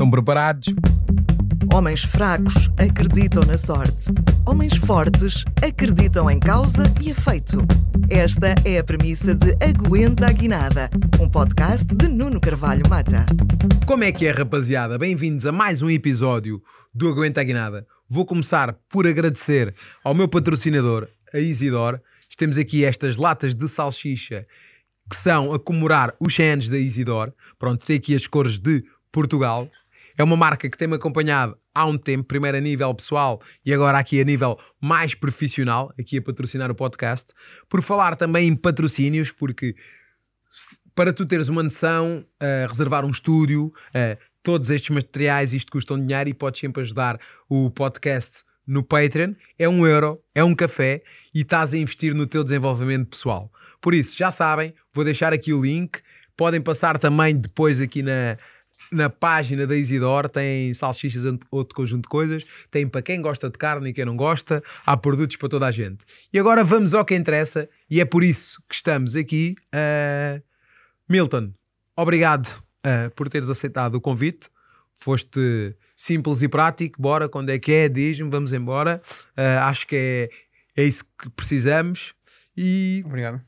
Estão preparados? Homens fracos acreditam na sorte. Homens fortes acreditam em causa e efeito. Esta é a premissa de Aguenta a Guinada, um podcast de Nuno Carvalho Mata. Como é que é, rapaziada? Bem-vindos a mais um episódio do Aguenta a Guinada. Vou começar por agradecer ao meu patrocinador, a Isidor. Temos aqui estas latas de salsicha que são a comemorar os 100 anos da Isidor. Pronto, tem aqui as cores de Portugal. É uma marca que tem-me acompanhado há um tempo, primeiro a nível pessoal e agora aqui a nível mais profissional, aqui a patrocinar o podcast. Por falar também em patrocínios, porque para tu teres uma noção, uh, reservar um estúdio, uh, todos estes materiais, isto custam dinheiro e podes sempre ajudar o podcast no Patreon. É um euro, é um café e estás a investir no teu desenvolvimento pessoal. Por isso, já sabem, vou deixar aqui o link. Podem passar também depois aqui na, na página da Isidor tem salsichas, outro conjunto de coisas, tem para quem gosta de carne e quem não gosta, há produtos para toda a gente. E agora vamos ao que interessa, e é por isso que estamos aqui. Uh, Milton, obrigado uh, por teres aceitado o convite. Foste simples e prático, bora, quando é que é, diz-me, vamos embora. Uh, acho que é, é isso que precisamos. E obrigado.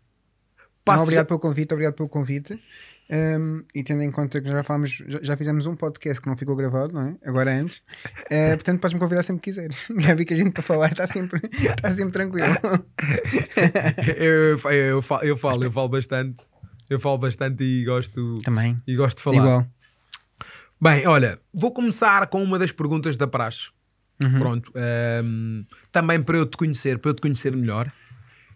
Não, obrigado pelo convite, obrigado pelo convite. Um, e tendo em conta que já, já, já, fizemos um podcast que não ficou gravado, não é? Agora é antes. Uh, portanto, podes-me convidar sempre que quiseres. Já vi que a gente para falar está sempre, está sempre tranquilo. eu, eu, eu, falo, eu falo, eu falo bastante. Eu falo bastante e gosto, Também. E gosto de falar. Igual. Bem, olha, vou começar com uma das perguntas da praxe. Uhum. Pronto. Um, também para eu te conhecer, para eu te conhecer melhor.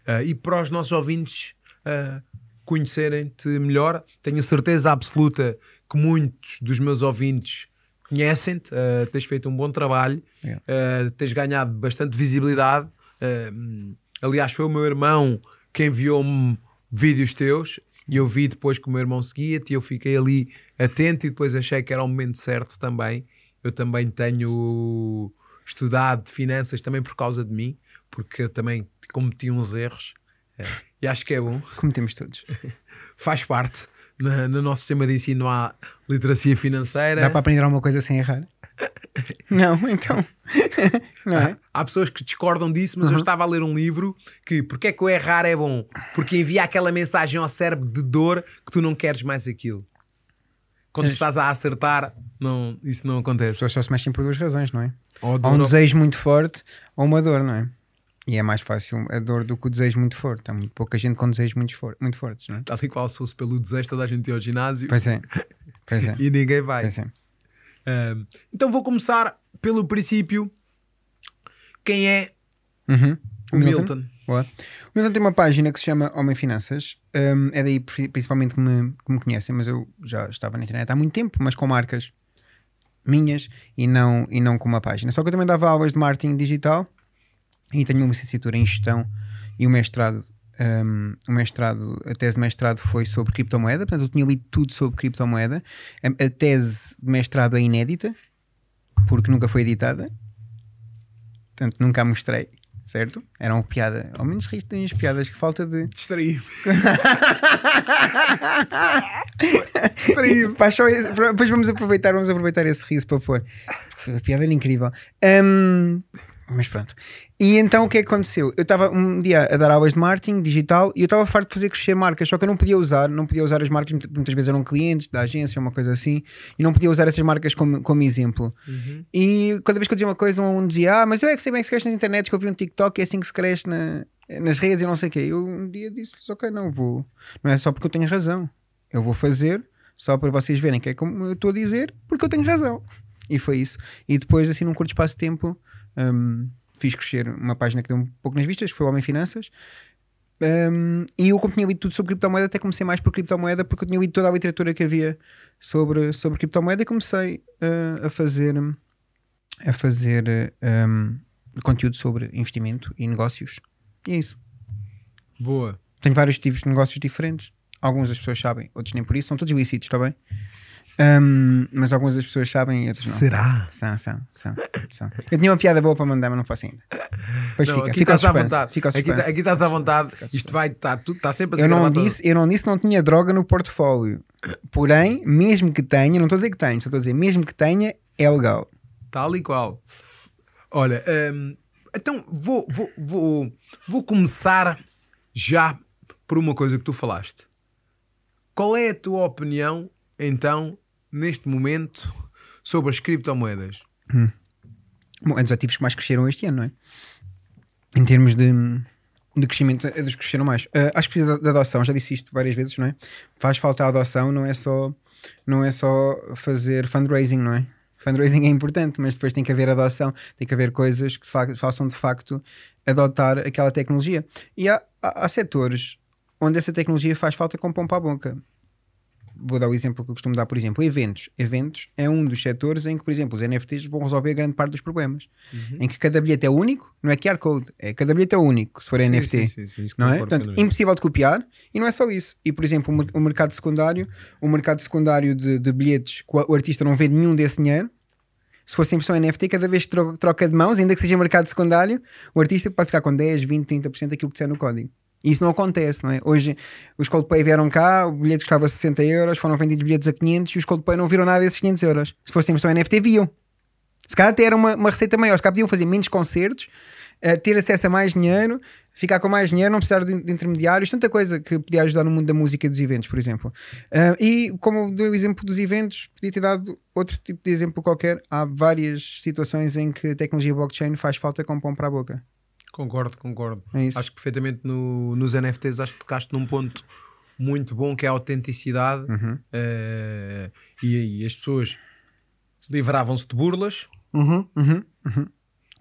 Uh, e para os nossos ouvintes uh, conhecerem-te melhor. Tenho certeza absoluta que muitos dos meus ouvintes conhecem-te, uh, tens feito um bom trabalho, uh, tens ganhado bastante visibilidade. Uh, aliás, foi o meu irmão que enviou-me vídeos teus e eu vi depois que o meu irmão seguia-te e eu fiquei ali atento e depois achei que era o momento certo também. Eu também tenho estudado finanças também por causa de mim, porque eu também cometi uns erros. E acho que é bom. Cometemos todos. Faz parte. No, no, nosso sistema de ensino há literacia financeira. Dá para aprender alguma coisa sem errar? Não, então. Não é? Há pessoas que discordam disso, mas uhum. eu estava a ler um livro que porque é que o errar é bom? Porque envia aquela mensagem ao cérebro de dor que tu não queres mais aquilo. Quando é. estás a acertar, não, isso não acontece. As pessoas só se mexem por duas razões, não é? Ou, ou um desejo muito forte ou uma dor, não é? E é mais fácil a dor do que o desejo muito forte. Há muito pouca gente com desejos muito, for muito fortes, não é? Tal e qual se fosse pelo desejo, toda a gente ia ao ginásio. Pois é. Pois é. e ninguém vai. Pois é. então vou começar pelo princípio. Quem é uhum. o Milton? Milton? Boa. O Milton tem uma página que se chama Homem Finanças. Um, é daí principalmente que me, que me conhecem, mas eu já estava na internet há muito tempo, mas com marcas minhas e não, e não com uma página. Só que eu também dava aulas de marketing digital e tenho uma licenciatura em gestão e o mestrado um, o mestrado, a tese de mestrado foi sobre criptomoeda, portanto eu tinha lido tudo sobre criptomoeda. A, a tese de mestrado é inédita, porque nunca foi editada, portanto nunca a mostrei, certo? Era uma piada, ao menos riste das minhas piadas, que falta de. Distraí-me. Distraí-me. Depois vamos aproveitar, vamos aproveitar esse riso para pôr, porque a piada era incrível. Um, mas pronto. E então o que é que aconteceu? Eu estava um dia a dar aulas de marketing digital e eu estava farto de fazer crescer marcas, só que eu não podia usar, não podia usar as marcas, muitas vezes eram clientes da agência, uma coisa assim, e não podia usar essas marcas como, como exemplo. Uhum. E cada vez que eu dizia uma coisa, um dizia, ah, mas eu é que sei bem que se cresce nas internet, que eu vi um TikTok, é assim que se cresce na, nas redes e não sei o quê. Eu um dia disse-lhes, ok, não vou. Não é só porque eu tenho razão. Eu vou fazer só para vocês verem que é como eu estou a dizer, porque eu tenho razão. E foi isso. E depois, assim, num curto espaço de tempo um, fiz crescer uma página que deu um pouco nas vistas, que foi o Homem Finanças. Um, e eu, como tinha lido tudo sobre criptomoeda, até comecei mais por criptomoeda, porque eu tinha lido toda a literatura que havia sobre, sobre criptomoeda e comecei uh, a fazer a fazer um, conteúdo sobre investimento e negócios. E é isso. Boa. Tenho vários tipos de negócios diferentes. Alguns as pessoas sabem, outros nem por isso. São todos ilícitos, está bem? Um, mas algumas das pessoas sabem e outras não. Será? São, são, são, são. Eu tinha uma piada boa para mandar, mas não faço ainda. Pois Não, fica, aqui fica estás à vontade. Fica Aqui, suspense. aqui estás à vontade. Isto vai, está tá sempre a ser eu, não gravado todo. disse, eu não disse que não tinha droga no portfólio. Porém, mesmo que tenha, não estou a dizer que tenha, estou a dizer, mesmo que tenha, é legal. Tal e qual. Olha, hum, então vou, vou, vou, vou começar já por uma coisa que tu falaste. Qual é a tua opinião, então, neste momento, sobre as criptomoedas? Bom, é dos ativos que mais cresceram este ano, não é? Em termos de, de crescimento, é dos que cresceram mais. Ah, acho que precisa de adoção, já disse isto várias vezes, não é? Faz falta a adoção, não é só, não é só fazer fundraising, não é? Fundraising é importante, mas depois tem que haver adoção, tem que haver coisas que façam de facto adotar aquela tecnologia. E há, há, há setores onde essa tecnologia faz falta com pão para a boca. Vou dar o exemplo que eu costumo dar, por exemplo, eventos. Eventos é um dos setores em que, por exemplo, os NFTs vão resolver grande parte dos problemas. Em que cada bilhete é único, não é QR Code, é cada bilhete é único, se for Sim, NFT sim, sim, não é? Portanto, impossível de copiar e não é só isso. E, por exemplo, o o mercado secundário, o mercado secundário de, de bilhetes o artista não vende nenhum desse dinheiro. Se fosse em versão NFT, cada vez que tro- troca de mãos, ainda que seja mercado secundário, o artista pode ficar com 10, 20, 30% daquilo que disser no código. E isso não acontece, não é? Hoje os Coldplay vieram cá, o bilhete custava 60 euros, foram vendidos bilhetes a 500 e os Coldplay não viram nada desses 500 euros. Se fosse em versão NFT, viam. Se calhar até era uma, uma receita maior, se calhar podiam fazer menos concertos, eh, ter acesso a mais dinheiro, ficar com mais dinheiro, não precisar de, de intermediários, tanta coisa que podia ajudar no mundo da música e dos eventos, por exemplo. Ah, e como eu dei o exemplo dos eventos, podia ter dado outro tipo de exemplo qualquer. Há várias situações em que a tecnologia blockchain faz falta com pão para a boca. Concordo, concordo. É. Acho que perfeitamente no- nos NFTs acho que tocaste num ponto muito bom que é a autenticidade Uhum. eh, e, e as pessoas livravam-se de burlas, Uhum, uhum.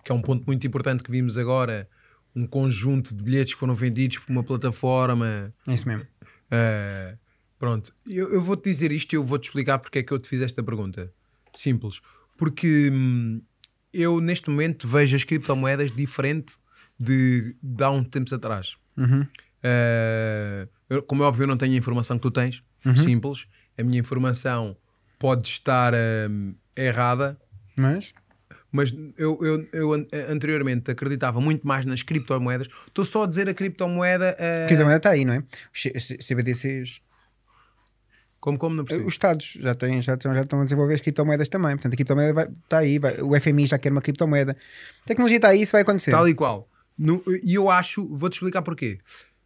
que é um ponto muito importante que vimos agora, um conjunto de bilhetes que foram vendidos por uma plataforma. É isso mesmo. eh, pronto, eu, eu vou-te dizer isto e eu vou-te explicar porque é que eu te fiz esta pergunta. Simples. Porque hum, eu neste momento vejo as criptomoedas diferente de, de há uns tempos atrás. Uhum. Eh, eu- como é óbvio, eu não tenho a informação que tu tens. Uhum. Simples. A minha informação pode estar hum, errada, Mas mas eu, eu, eu an- anteriormente acreditava muito mais nas criptomoedas. Estou só a dizer a criptomoeda. eh, a criptomoeda está aí, não é? Os CBDCs, como, como não percebo. os Estados já, têm, já, estão, já estão a desenvolver as criptomoedas também. Portanto, a criptomoeda vai- está aí. vai- o FMI já quer uma criptomoeda. A tecnologia está aí, isso vai acontecer. Tal e qual. E eu acho, vou-te explicar porquê.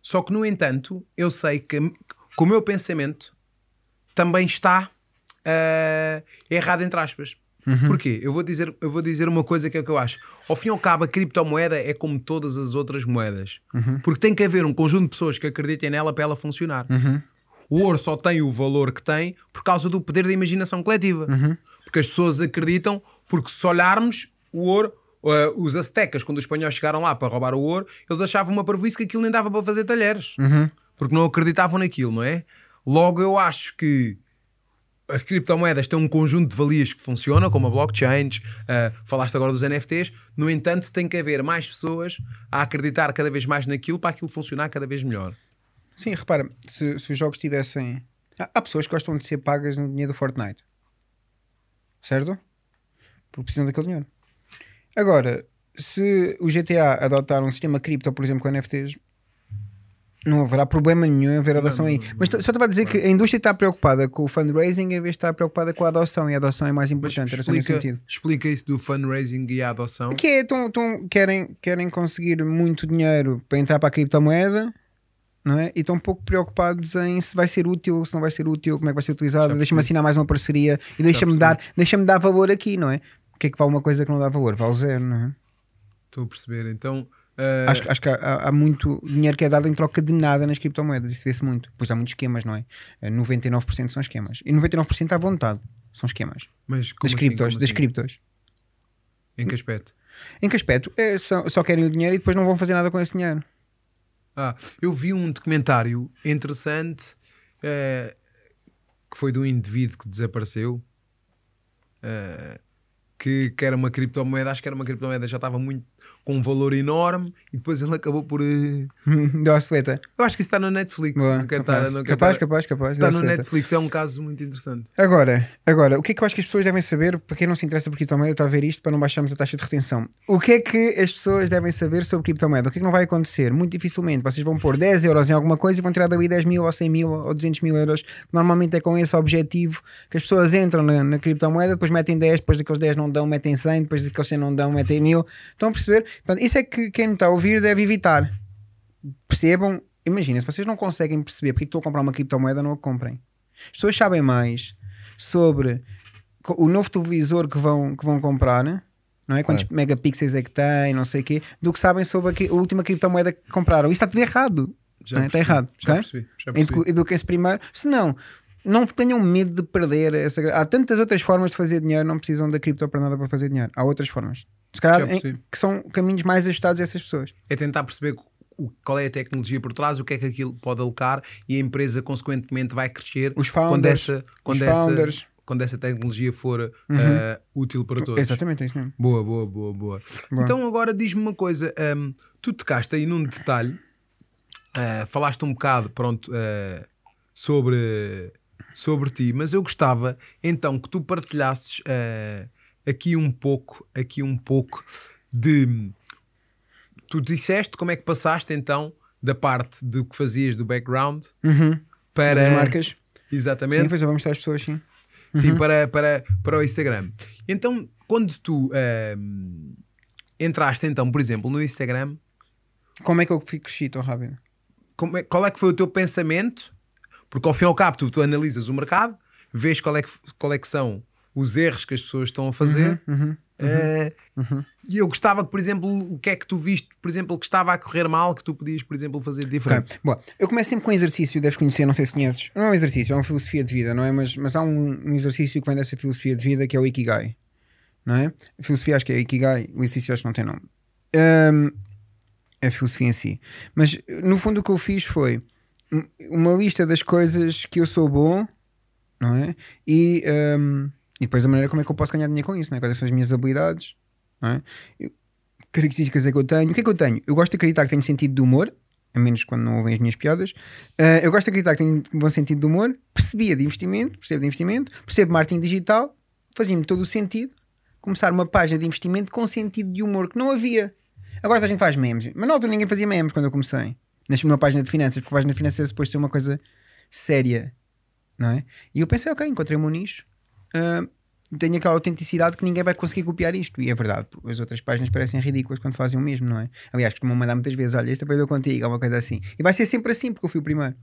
Só que, no entanto, eu sei que, que o meu pensamento também está eh, errado, entre aspas. Porquê? Eu vou, dizer, eu vou dizer uma coisa que é o que eu acho. Ao fim e ao cabo, a criptomoeda é como todas as outras moedas. Porque tem que haver um conjunto de pessoas que acreditem nela para ela funcionar. O ouro só tem o valor que tem por causa do poder da imaginação coletiva. Porque as pessoas acreditam, porque se olharmos o ouro, eh, os aztecas, quando os espanhóis chegaram lá para roubar o ouro, eles achavam uma parvoíce que aquilo nem dava para fazer talheres. Porque não acreditavam naquilo, não é? Logo, eu acho que as criptomoedas têm um conjunto de valias que funciona, como a blockchain, eh, falaste agora dos NFTs, no entanto, tem que haver mais pessoas a acreditar cada vez mais naquilo para aquilo funcionar cada vez melhor. Sim, repara, se, se os jogos tivessem. Há pessoas que gostam de ser pagas no dinheiro do Fortnite, certo? Porque precisam daquele dinheiro. Agora, se o GTA adotar um sistema cripto, por exemplo, com NFTs, não haverá problema nenhum em haver adoção aí. Mas t- só estava a dizer que a indústria está preocupada com o fundraising em vez de estar preocupada com a adoção, e a adoção é mais Mas importante, explica, sentido. explica isso do fundraising e a adoção. Que é, tão, tão, querem, querem conseguir muito dinheiro para entrar para a criptomoeda, não é? E estão um pouco preocupados em se vai ser útil, se não vai ser útil, como é que vai ser utilizado. Deixa-me assinar mais uma parceria e deixa-me dar, deixa dar valor aqui, não é? O que é que vale uma coisa que não dá valor? Vale zero, não é? Estou a perceber. Então, eh, Acho, acho que há, há- muito dinheiro que é dado em troca de nada nas criptomoedas, isso vê-se muito. Pois há muitos esquemas, não é? Eh, 99% são esquemas. E 99% à vontade são esquemas. mas como das assim, criptos, como das assim? criptos. Em que aspecto? Em que aspecto? É, só, só querem o dinheiro e depois não vão fazer nada com esse dinheiro. Ah, eu vi um documentário interessante eh, que foi de um indivíduo que desapareceu. eh, que, que era uma criptomoeda, acho que era uma criptomoeda, já estava muito com um valor enorme e depois ele acabou por. eh, Deu a sueta. Eu acho que isso está na Netflix. Boa, não quero capaz. estar- não quero capaz, estar- capaz, capaz. Está no. Netflix, é um caso muito interessante. Agora, agora, o que é que eu acho que as pessoas devem saber, para quem não se interessa por criptomoeda, está a ver isto para não baixarmos a taxa de retenção. O que é que as pessoas devem saber sobre criptomoeda? O que é que não vai acontecer? Muito dificilmente. Vocês vão pôr 10 euros em alguma coisa e vão tirar dali 10 mil ou 100 mil ou 200 mil euros. Normalmente é com esse objetivo que as pessoas entram na, na criptomoeda, depois metem 10, depois daqueles 10 não dão, metem 100, depois daqueles 100 não dão, metem 1000. Estão a perceber? Portanto, isso é que quem me está a ouvir deve evitar. Percebam, imagina, se vocês não conseguem perceber porque é estou a comprar uma criptomoeda, não a comprem. As pessoas sabem mais sobre o novo televisor que vão, que vão comprar, não é? Quantos megapixels é que tem, não sei o quê, do que sabem sobre a, a última criptomoeda que compraram. Isso está tudo errado. Já não é? Está errado. Já ok? percebi. Já percebi. Edu- Eduquem-se primeiro. Se não, não tenham medo de perder essa. Há tantas outras formas de fazer dinheiro, não precisam da cripto para nada para fazer dinheiro. Há outras formas. Se calhar em- que são caminhos mais ajustados a essas pessoas. É tentar perceber o- qual é a tecnologia por trás, o que é que aquilo pode alocar e a empresa, consequentemente, vai crescer Os quando founders, essa, quando essa, founders. quando essa tecnologia for eh, útil para todos. Exatamente, é isso mesmo. Boa, boa, boa, boa. Boa. Então agora diz-me uma coisa, hum, tu tocaste aí num detalhe, ah, falaste um bocado, pronto, ah, sobre, sobre ti, mas eu gostava então que tu partilhasses aqui um pouco, aqui um pouco de tu disseste como é que passaste então da parte do que fazias do background para Das marcas. exatamente Sim, depois eu vou mostrar às pessoas, sim. Sim, para, para, para o Instagram. Então, quando tu ahm, entraste, então, por exemplo, no Instagram, Como é que eu fico crescido tão rápido? como é- qual é que foi o teu pensamento? Porque ao fim e ao cabo, tu, tu analisas o mercado, vês qual é, que, qual é que são os erros que as pessoas estão a fazer. eh, E eu gostava que, por exemplo, o que é que tu viste, por exemplo, que estava a correr mal, que tu podias, por exemplo, fazer diferente. Ok, Boa. Eu começo sempre com um exercício, deves conhecer, não sei se conheces. Não é um exercício, é uma filosofia de vida, não é? Mas, mas há um, um exercício que vem dessa filosofia de vida que é o Ikigai, não é? A filosofia acho que é Ikigai, o exercício acho que não tem nome. Hum, é a filosofia em si. Mas no fundo o que eu fiz foi um- uma lista das coisas que eu sou bom, não é? E, hum, e depois a maneira como é que eu posso ganhar dinheiro com isso, não é? Quais são as minhas habilidades, é? Eu- características é que eu tenho. O que é que eu tenho? Eu gosto de acreditar que tenho sentido de humor, a menos quando não ouvem as minhas piadas. Ah, eu gosto de acreditar que tenho um bom sentido de humor, percebia de investimento, percebo de investimento, percebo de marketing digital, fazia-me todo o sentido começar uma página de investimento com sentido de humor que não havia. Agora a gente faz memes, mas na altura ninguém fazia memes quando eu comecei. Nesta numa página de finanças, porque a página de finanças é suposto ser uma coisa séria, não é? E eu pensei, ok, encontrei o meu nicho. Ah, tenho aquela autenticidade que ninguém vai conseguir copiar isto. E é verdade, porque as outras páginas parecem ridículas quando fazem o mesmo, não é? Aliás, costumam mandar muitas vezes: olha, este aprendeu contigo, ou uma coisa assim. E vai ser sempre assim, porque eu fui o primeiro.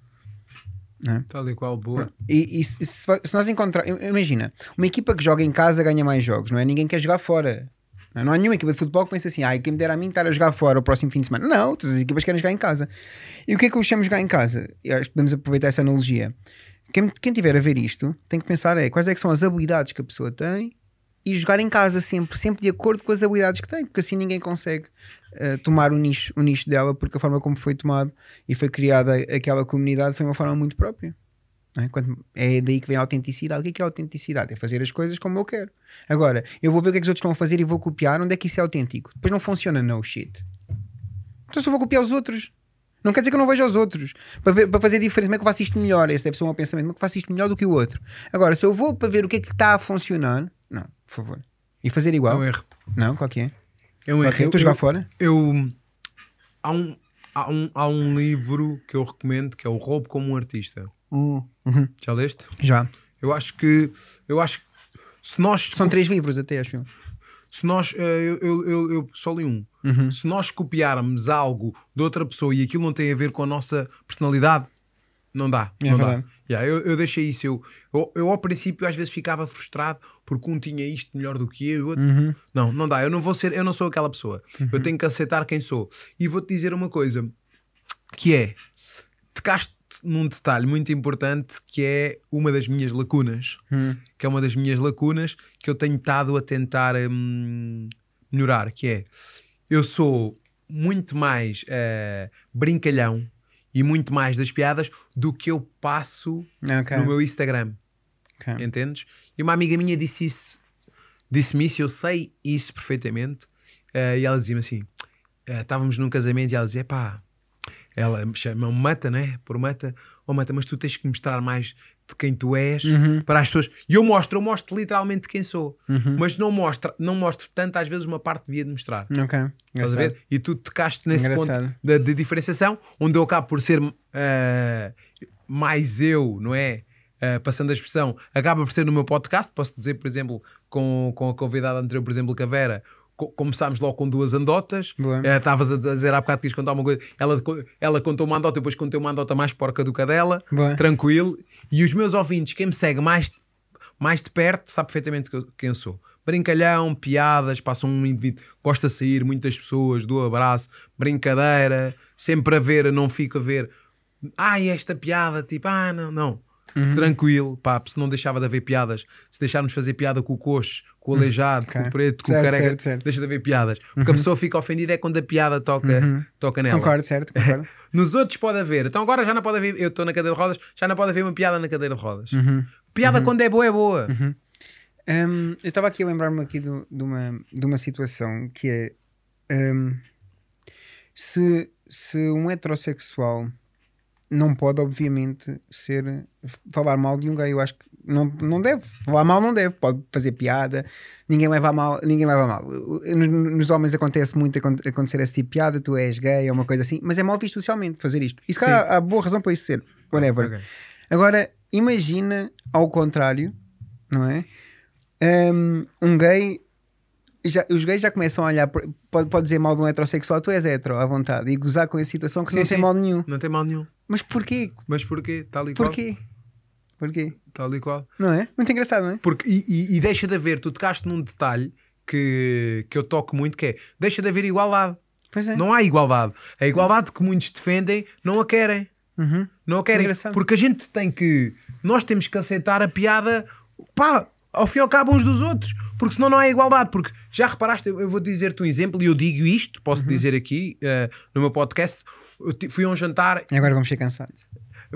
Tal e qual, boa. E, e se, se- nós encontrarmos, imagina, uma equipa que joga em casa ganha mais jogos, não é? Ninguém quer jogar fora. Não, é? Não há nenhuma equipa de futebol que pense assim, ai, quem me dera a mim estar a jogar fora o próximo fim de semana. Não, todas as equipas querem jogar em casa. E o que é que eu chamo de jogar em casa? Eu acho que podemos aproveitar essa analogia. Quem, quem tiver a ver isto tem que pensar é quais é que são as habilidades que a pessoa tem e jogar em casa sempre, sempre de acordo com as habilidades que tem, porque assim ninguém consegue eh, tomar o nicho, o nicho dela, porque a forma como foi tomado e foi criada aquela comunidade foi uma forma muito própria. É? Quando- é daí que vem a autenticidade. O que é, que é autenticidade? É fazer as coisas como eu quero. Agora, eu vou ver o que é que os outros estão a fazer e vou copiar. Onde é que isso é autêntico? Depois não funciona, no shit. Então eu vou copiar os outros, não quer dizer que eu não vejo os outros. Para, ver- para fazer diferente, como é que eu faço isto melhor? Esse deve ser o meu pensamento. Como é que eu faço isto melhor do que o outro? Agora, se eu vou para ver o que é que está a funcionar, não, por favor. E fazer É igual? um erro. Não, qual que é? É um Qual erro. é? Estou a jogar fora? Eu. Há um, há, um, há um livro que eu recomendo que é O Roubo como um Artista. Uhum. Já leste? Já. Eu acho que. Eu acho que. Se nós. São três livros até, acho. Se nós. eh, Eu, eu, eu, eu só li um. Uhum. Se nós copiarmos algo de outra pessoa e aquilo não tem a ver com a nossa personalidade, não dá. É não dá. verdade. Yeah, eu, eu deixei isso. Eu, eu, eu, ao princípio, às vezes ficava frustrado porque um tinha isto melhor do que eu. o outro- Uhum. Não, não dá. Eu não vou ser. Eu não sou aquela pessoa. Eu tenho que aceitar quem sou. E vou-te dizer uma coisa que é. Tocaste num detalhe muito importante que é uma das minhas lacunas. Que é uma das minhas lacunas que eu tenho estado a tentar hum, melhorar. Que é eu sou muito mais eh, brincalhão e muito mais das piadas do que eu passo Ok. no meu Instagram. Ok. Entendes? E uma amiga minha disse isso disse-me isso, eu sei isso perfeitamente. eh, e ela dizia-me assim: eh, estávamos num casamento e ela dizia: pá, ela me chama Mata, né? Por Mata, oh Mata, mas tu tens que mostrar mais de quem tu és Uhum. para as pessoas. E eu mostro, eu mostro literalmente quem sou, mas não mostro, não mostro tanto, às vezes, uma parte devia de mostrar. Ok. Estás a ver? E tu tocaste nesse Engraçado. ponto da- de, diferenciação, onde eu acabo por ser ah, mais eu, não é? Ah, passando a expressão, acaba por ser no meu podcast. Posso dizer, por exemplo, com, com a convidada anterior, por exemplo, Cavera. Co- Começámos logo com duas andotas. Eh, Estavas a dizer há bocado que quis contar uma coisa. Ela, ela contou uma andota, depois contei uma andota mais porca do que a dela. Boa. Tranquilo. E os meus ouvintes, quem me segue mais, mais de perto, sabe perfeitamente quem eu sou. Brincalhão, piadas, passa um indivíduo, gosta de sair, muitas pessoas, do abraço, brincadeira, sempre a ver, não fico a ver. Ai, esta piada, tipo, ah, não, não. Uhum. Tranquilo, pá, se não deixava de haver piadas, se deixarmos fazer piada com o coxo, com o aleijado, com Uhum. Ok. o preto, com Certo, o careca, certo, certo. deixa de haver piadas. O que a pessoa fica ofendida é quando a piada toca, toca nela. Concordo, certo? Concordo. Nos outros pode haver. Então agora já não pode haver. Eu estou na cadeira de rodas, já não pode haver uma piada na cadeira de rodas. Uhum. Piada quando é boa, é boa. Hum, eu estava aqui a lembrar-me aqui do- de, uma, de uma situação que é hum, se, se um heterossexual não pode, obviamente, ser falar mal de um gay. Eu acho que não, não deve. Falar mal não deve. Pode fazer piada. Ninguém leva mal. Ninguém leva mal. Nos, nos homens acontece muito acon- acontecer esse tipo de piada. Tu és gay ou uma coisa assim. Mas é mal visto socialmente fazer isto. E se calhar há boa razão para isso ser. Whatever. Ok. Agora, imagina ao contrário, não é? Um, um gay, já- os gays já começam a olhar, pode, pode dizer mal de um heterossexual, tu és hetero à vontade, e gozar com a situação que Sim, não sim. tem mal nenhum. Não tem mal nenhum. Mas porquê? Mas porquê? Tal e qual. Porquê? Porquê? Tal e qual. Não é? Muito engraçado, não é? Porque, e, e- e deixa de haver, tu tocaste num detalhe que, que eu toco muito, que é deixa de haver igualdade. Pois é. Não há igualdade. A igualdade que muitos defendem não a querem. Uhum. Não a querem. Engraçado. Porque a gente tem que. Nós temos que aceitar a piada, pá, ao fim e ao cabo uns dos outros. Porque senão não há igualdade. Porque já reparaste, eu eu vou dizer-te um exemplo e eu digo isto, posso Uhum. dizer aqui eh, no meu podcast. Fui a um jantar Agora vamos ser cansados.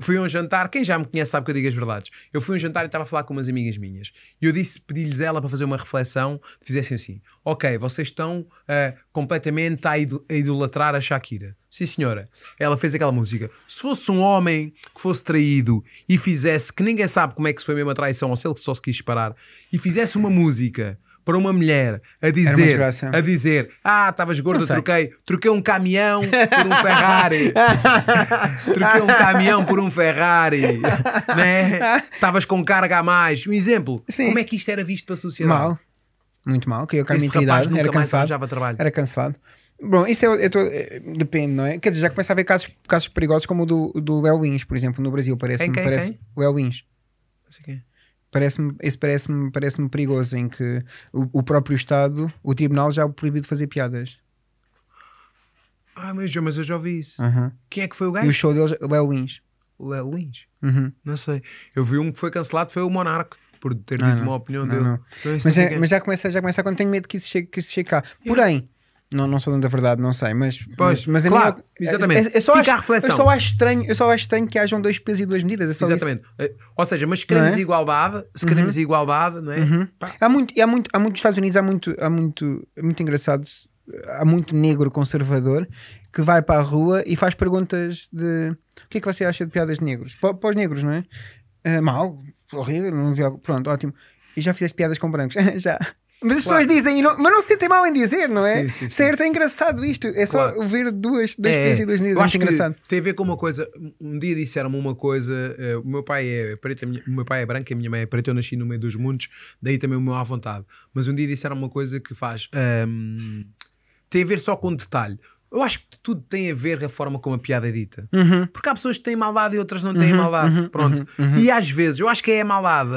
fui a um jantar, quem já me conhece sabe que eu digo as verdades. Eu fui a um jantar e estava a falar com umas amigas minhas. E eu disse, pedi-lhes ela para fazer uma reflexão, fizessem assim: Ok, vocês estão ah, completamente a, a idolatrar a Shakira. Sim, senhora. Ela fez aquela música. Se fosse um homem que fosse traído e fizesse, que ninguém sabe como é que se foi mesmo a traição, ou se ele só se quis separar, e fizesse uma música para uma mulher a dizer, a dizer, ah, estavas gorda, troquei, troquei um caminhão por um Ferrari. Troquei um caminhão por um Ferrari, né? Estavas com carga a mais. Um exemplo. Sim. Como é que isto era visto para a sociedade? Mal. Muito mal. Que eu idade, nunca era cansado. Era cansado. Bom, isso é, eu tô- é, depende, não é? Quer dizer, já começa a haver casos, casos perigosos como o do, do El Wins, por exemplo, no Brasil. Parece-me. Quem, quem, parece, quem? O El Wins. Não sei quê. Parece-me, esse parece-me, parece-me perigoso em que o, o próprio Estado, o tribunal já o proibiu de fazer piadas. Ah, mas, eu- mas eu já ouvi isso. Uhum. Quem é que foi o E o gajo? show deles, o El Wins. O Léo Lins. Uhum. Não sei. Eu vi um que foi cancelado, foi o Monarca, por ter Ah, dito uma opinião Não, dele. não. Mas, é- mas já começa, já começa quando tenho medo que isso chegue, que isso chegue cá. Porém, não, não sou da verdade, não sei, mas, Pois, mas, mas a claro, minha- exatamente. é- é só Fica acho, a reflexão. Eu só acho estranho, eu só acho estranho que hajam dois pesos e duas medidas. É isso. Exatamente. Eh, Ou seja, mas se queremos é? igualdade, se queremos igualdade, não é? Pá, Há muito, e há muito, há muito nos Estados Unidos, há muito, há muito, é muito engraçado, há muito negro conservador que vai para a rua e faz perguntas de o que é que você acha de piadas de negros? Para, para os negros, não é? Ah, mal, horrível, não vi algo. Pronto, ótimo. E já fizeste piadas com brancos? já. Mas as Claro. pessoas dizem, não- mas não se sentem mal em dizer, não é? Sim, sim, sim. Certo, é engraçado isto. É só Claro. ver duas, dois É, e duas É acho que engraçado. tem a ver com uma coisa. Um dia disseram-me uma coisa. eh, o meu pai é preto, minha- o meu pai é branco, a minha mãe é preta. Eu nasci no meio dos mundos, daí também o meu à vontade. Mas um dia disseram uma coisa que faz. ahm, tem a ver só com um detalhe. Eu acho que tudo tem a ver com a forma como a piada é dita. Uhum. Porque há pessoas que têm maldade e outras não têm maldade. Pronto. uhum. E às vezes, eu acho que é a maldade.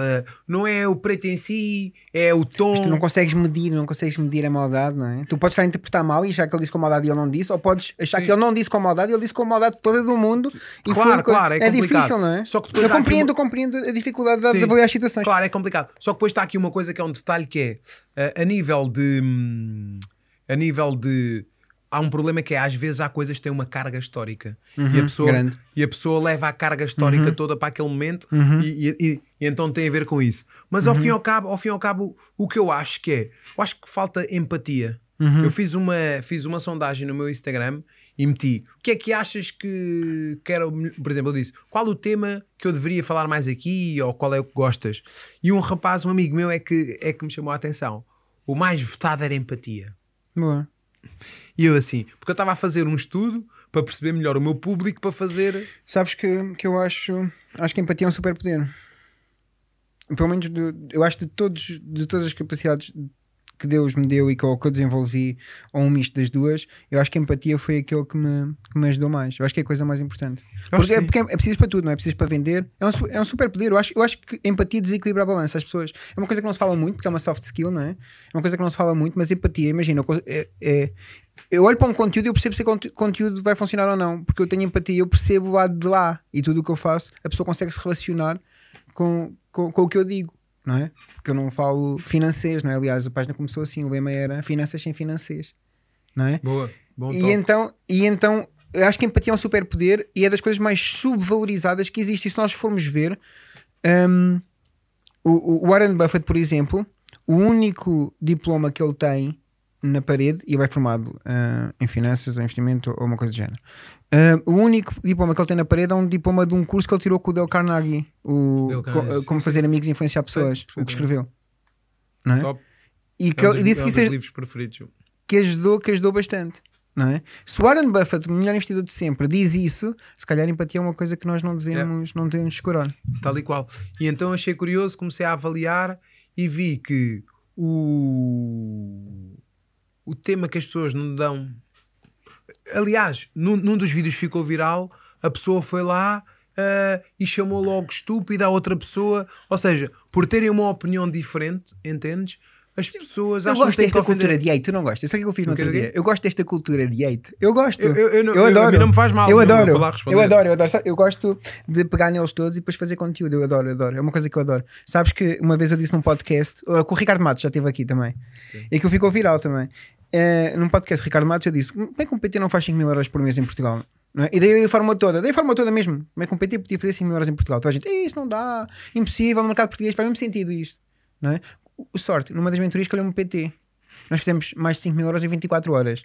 Não é o preto em si, é o tom. Tu não consegues medir, não consegues medir a maldade, não é? Tu podes estar a interpretar mal e achar que ele disse com maldade e ele não disse, ou podes achar Sim. que ele não disse com maldade e ele disse com maldade toda do mundo. E Claro, foi claro, é complicado. difícil, não é? Só que depois eu compreendo, uma- compreendo a dificuldade de, Sim. de avaliar as situações. Claro, é complicado. Só que depois está aqui uma coisa que é um detalhe que é eh, a nível de hum, a nível de há um problema que é às vezes há coisas que têm uma carga histórica e, a pessoa, grande. e a pessoa leva a carga histórica toda para aquele momento e, e- e- e então tem a ver com isso. Mas ao fim e ao cabo, ao fim ao cabo, o que eu acho que é, eu acho que falta empatia. Eu fiz uma, fiz uma sondagem no meu Instagram e meti o que é que achas que quero, por exemplo, eu disse qual o tema que eu deveria falar mais aqui ou qual é o que gostas? E um rapaz, um amigo meu, é que, é que me chamou a atenção. O mais votado era empatia. Boa. E eu assim, porque eu estava a fazer um estudo para perceber melhor o meu público para fazer. Sabes que, que eu acho. Acho que a empatia é um superpoder. Pelo menos de- eu acho de, todos, de todas as capacidades que Deus me deu e que eu, que eu desenvolvi, ou um misto das duas, eu acho que a empatia foi aquilo que me, que me ajudou mais. Eu acho que é a coisa mais importante. Porque, é, porque é, é preciso para tudo, não é? É preciso para vender. É um, é um superpoder. Eu acho, eu acho que empatia desequilibra a balança. As pessoas. É uma coisa que não se fala muito, porque é uma soft skill, não é? É uma coisa que não se fala muito, mas empatia, imagina, é, é- eu olho para um conteúdo e eu percebo se o conte- conteúdo vai funcionar ou não, porque eu tenho empatia, eu percebo o lado de lá e tudo o que eu faço, a pessoa consegue se relacionar com, com, com o que eu digo, não é? Porque eu não falo financês, não é? Aliás, a página começou assim, o lema era finanças sem financês, não é? Boa, bom E toque. então, e então eu acho que empatia é um superpoder e é das coisas mais subvalorizadas que existe. E se nós formos ver, hum, o, o Warren Buffett, por exemplo, o único diploma que ele tem na parede, e ele é formado ah, em finanças ou investimento ou uma coisa do género. Ah, o único diploma que ele tem na parede é um diploma de um curso que ele tirou com o Dale Carnegie, o, Dale co- Carnegie, como sim, fazer amigos e influenciar pessoas, Sei, o que escreveu. Não é? Top. E que É um ele disse é um que isso é- livros preferidos. que ajudou, que ajudou bastante. Não é? Se o Warren Buffett, o melhor investidor de sempre, diz isso, se calhar empatia é uma coisa que nós não devemos, não devemos descurar. Tal e qual. E então achei curioso, comecei a avaliar e vi que o, o tema que as pessoas não dão. Aliás, num, num dos vídeos ficou viral, a pessoa foi lá ah, e chamou logo estúpida a outra pessoa. Ou seja, por terem uma opinião diferente, entendes? As pessoas Eu acham que gosto que desta cultura de hate, tu não gostas? Sabe o que eu fiz no outro dia? Eu gosto desta cultura de hate. Eu gosto. Eu- eu- eu não- eu eu- a adoro. mim não me faz mal, Eu adoro. lá responder. Eu adoro, eu adoro. Eu gosto de pegar neles todos e depois fazer conteúdo. Eu adoro, eu adoro. É uma coisa que eu adoro. Sabes que uma vez eu disse num podcast, uh, com o Ricardo Matos já esteve aqui também, e que ficou viral também. Uh, num podcast, Ricardo Matos, eu disse: Como é que um PT não faz 5 mil euros por mês em Portugal? É? E daí a forma toda, daí a forma toda mesmo. Como é que um PT podia fazer 5 mil euros em Portugal? Toda a gente, "Ei, isto não dá, impossível, no mercado português faz mesmo sentido isto. Não é? Sorte, numa das mentorias escolheu um PT. Nós fizemos mais de 5 mil euros em 24 horas.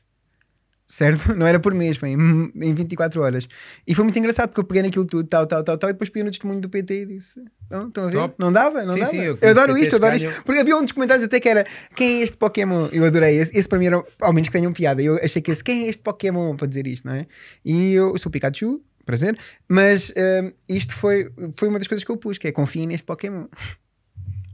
Certo? Não era por mês, foi em em 24 horas. E foi muito engraçado porque eu peguei naquilo tudo, tal, tal, tal, tal, e depois peguei no testemunho do PT e disse: Não, estão a ver? Top. Não dava? Não Sim, dava? sim, eu eu adoro isto, eu adoro isto. Porque havia um dos comentários até que era: Quem é este Pokémon? Eu adorei. Esse, esse para mim era, ao menos que tenham piada. Eu achei que esse: Quem é este Pokémon? Para dizer isto, não é? E eu, sou Pikachu, prazer, mas hum, isto foi, foi uma das coisas que eu pus: que é confiem neste Pokémon.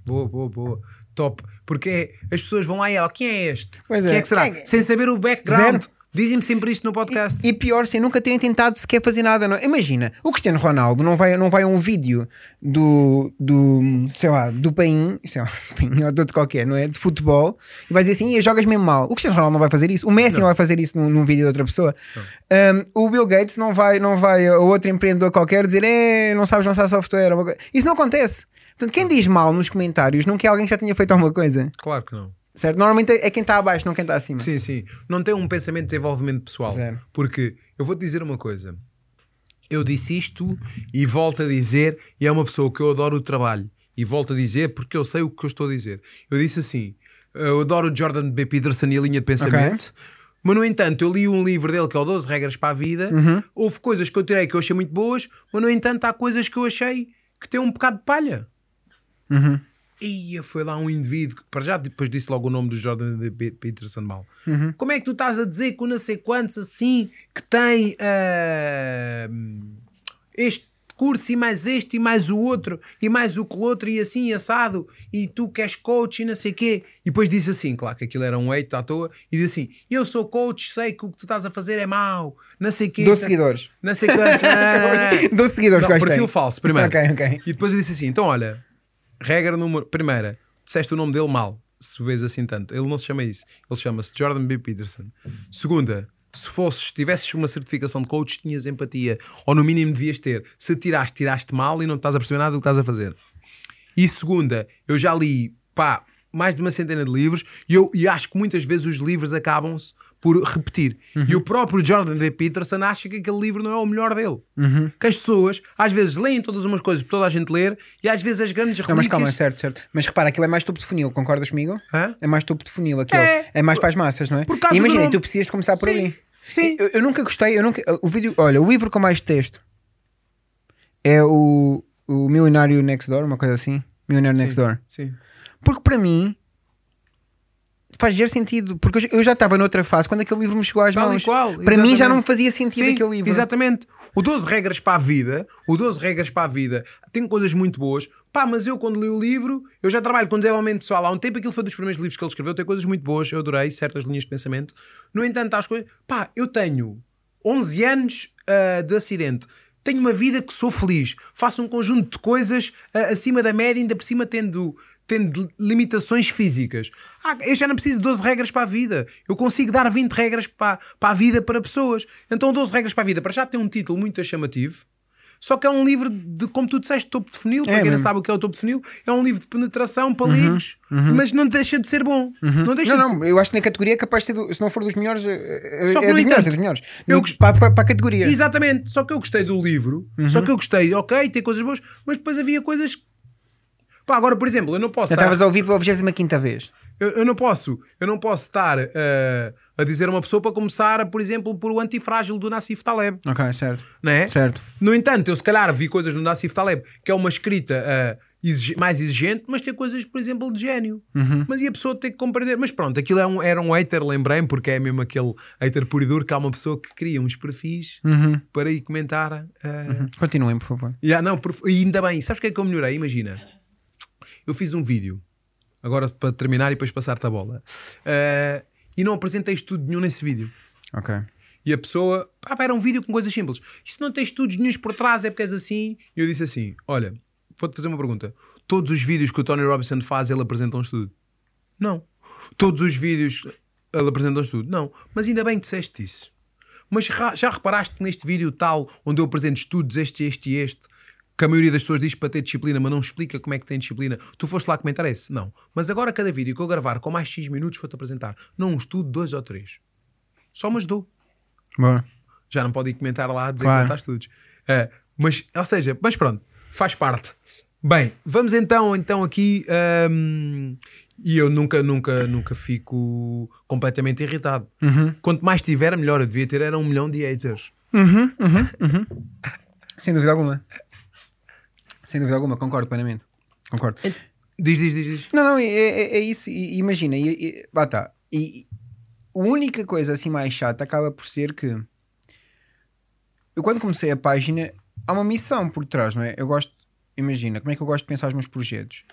Boa, boa, boa. Top. Porque é- as pessoas vão lá e ela, quem é este? Pois quem é. é que será? Quem é? Sem saber o background. Zero. Dizem-me sempre isto no podcast. E, e pior, sem nunca terem tentado sequer fazer nada. Não. é? Imagina, o Cristiano Ronaldo não vai, não vai a um vídeo do, do sei lá, do Paim, sei lá, Paim ou de qualquer, não é? De futebol, e vai dizer assim: "Ih, jogas mesmo mal. O Cristiano Ronaldo não vai fazer isso. O Messi não, vai fazer isso num, num vídeo de outra pessoa. Um, o Bill Gates não vai, não vai a outro empreendedor qualquer dizer: eh, não sabes lançar software. ou uma coisa." Isso não acontece. Portanto, quem diz mal nos comentários não quer alguém que já tenha feito alguma coisa. Claro que não. Certo? Normalmente é quem está abaixo, não quem está acima. Sim, sim. Não tem um pensamento de desenvolvimento pessoal. Zero. Porque eu vou-te dizer uma coisa. Eu disse isto e volto a dizer, e é uma pessoa que eu adoro o trabalho. E volto a dizer porque eu sei o que eu estou a dizer. Eu disse assim: eu adoro o Jordan B. Peterson e a linha de pensamento. Mas, no entanto, eu li um livro dele que é o 12 Regras para a Vida. Uhum. Houve coisas que eu tirei que eu achei muito boas, mas, no entanto, há coisas que eu achei que têm um bocado de palha. Uhum. E foi lá um indivíduo que, para já, depois disse logo o nome do Jordan Peterson mal. Uhum. Como é que tu estás a dizer que o não sei quantos assim que tem ah, este curso e mais este e mais o outro e mais o que o outro e assim assado e tu que és coach e não sei quê e depois disse assim, claro que aquilo era um hate à toa e disse assim, eu sou coach sei que o que tu estás a fazer é mau não sei quê 12 seguidores. não sei quantos não. 12 seguidores Não, perfil falso, primeiro. Ok, ok. E depois eu disse assim: então olha, regra número. Primeira, disseste o nome dele mal, se vês assim tanto. Ele não se chama isso. Ele chama-se Jordan B. Peterson. Segunda, se fosses, tivesses uma certificação de coach, tinhas empatia. Ou no mínimo devias ter. Se tiraste, tiraste mal e não estás a perceber nada do que estás a fazer. E segunda, eu já li, pá, mais de uma centena de livros e eu e acho que muitas vezes os livros acabam-se por repetir. Uhum. E o próprio Jordan B. Peterson acha que aquele livro não é o melhor dele. Uhum. Que as pessoas às vezes leem todas umas coisas para toda a gente ler e às vezes as grandes Não, mas calma, relíquias... certo, certo. Mas repara, aquilo é mais topo de funil, concordas comigo? Hã? É mais topo de funil aquilo. É. É, mais para as massas, não é? E Imagina, nome. tu precisas começar por Sim, ali. sim. Eu, eu nunca gostei, eu nunca. O vídeo, olha, o livro com mais texto é o, o Milionário Next Door, uma coisa assim. Milionário Next Door. Sim. Porque para mim faz zero sentido. Porque eu já- estava noutra fase quando aquele livro me chegou às Tal mãos. qual, para mim já exatamente. não me fazia sentido Sim, aquele livro. Exatamente. O 12 Regras para a Vida, o 12 Regras para a Vida tem coisas muito boas. Pá, mas eu quando li o livro, eu já trabalho com desenvolvimento pessoal há um tempo, aquilo foi dos primeiros livros que ele escreveu, tem coisas muito boas, eu adorei certas linhas de pensamento. No entanto, as coisas. Pá, eu tenho 11 anos ah, de acidente. Tenho uma vida que sou feliz. Faço um conjunto de coisas ah, acima da média, ainda por cima tendo, tendo limitações físicas. Ah, eu já não preciso de 12 regras para a vida. Eu consigo dar 20 regras para, para a vida para pessoas. Então, 12 regras para a vida, para já tem um título muito chamativo. Só que é um livro de, como tu disseste, topo de funil. para quem não sabe o que é o topo de funil, é um livro de penetração para leigos, mas não deixa de ser bom. Não deixa Não, de não, eu acho que na categoria é capaz de ser, do- se não for dos melhores, é, é, Só que, é no dos melhores, é dos melhores. eu No- para, para, para a categoria. Exatamente, só que eu gostei do livro, só que eu gostei, ok, tem coisas boas, mas depois havia coisas. Pá, agora, por exemplo, eu não posso. Já estar- estavas a ouvir pela 25 vez. eu, eu não posso, eu não posso estar eh, a dizer a uma pessoa para começar, por exemplo, por o antifrágil do Nassif Taleb, Ok, certo. não é? Certo. No entanto, eu se calhar vi coisas no Nassif Taleb que é uma escrita eh, exige- mais exigente, mas tem coisas, por exemplo, de gênio. Mas e a pessoa tem que compreender. Mas pronto, aquilo é um, era um hater, lembrei-me, porque é mesmo aquele hater puro e duro que há uma pessoa que cria uns perfis para ir comentar. eh, Continuem, por favor. Yeah, não, por- e ainda bem, sabes o que é que eu melhorei? Imagina, eu fiz um vídeo, agora para terminar e depois passar-te a bola, eh, e não apresentei estudo nenhum nesse vídeo. Ok. E a pessoa, pá, pá, era um vídeo com coisas simples. E se não tens estudos nenhums por trás, é porque és assim. E eu disse assim: Olha, vou-te fazer uma pergunta. Todos os vídeos que o Tony Robinson faz, ele apresenta um estudo? Não. Todos os vídeos ele apresenta um estudo? Não. Mas ainda bem que disseste isso. Mas já reparaste que neste vídeo tal, onde eu apresento estudos, este, este e este, que a maioria das pessoas diz para ter disciplina, mas não explica como é que tem disciplina. Tu foste lá comentar esse? Não. Mas agora cada vídeo que eu gravar com mais X minutos vou-te apresentar. Não um estudo, dois ou três. Só mas dou Boa. já não pode ir comentar lá a dizer Claro. que não estudos. É, mas, ou seja, mas pronto, faz parte. Bem, vamos então, então aqui. hum, e eu nunca, nunca, nunca fico completamente irritado. Quanto mais tiver, melhor. Eu devia ter era um milhão de haters. Sem dúvida alguma. Sem dúvida alguma, concordo plenamente. Concordo. Diz, diz, diz, diz. Não, não, é, é- é isso. E, imagina, e, e, lá tá. E a única coisa assim mais chata acaba por ser que eu quando comecei a página há uma missão por trás, não é? Eu gosto, imagina, como é que eu gosto de pensar os meus projetos?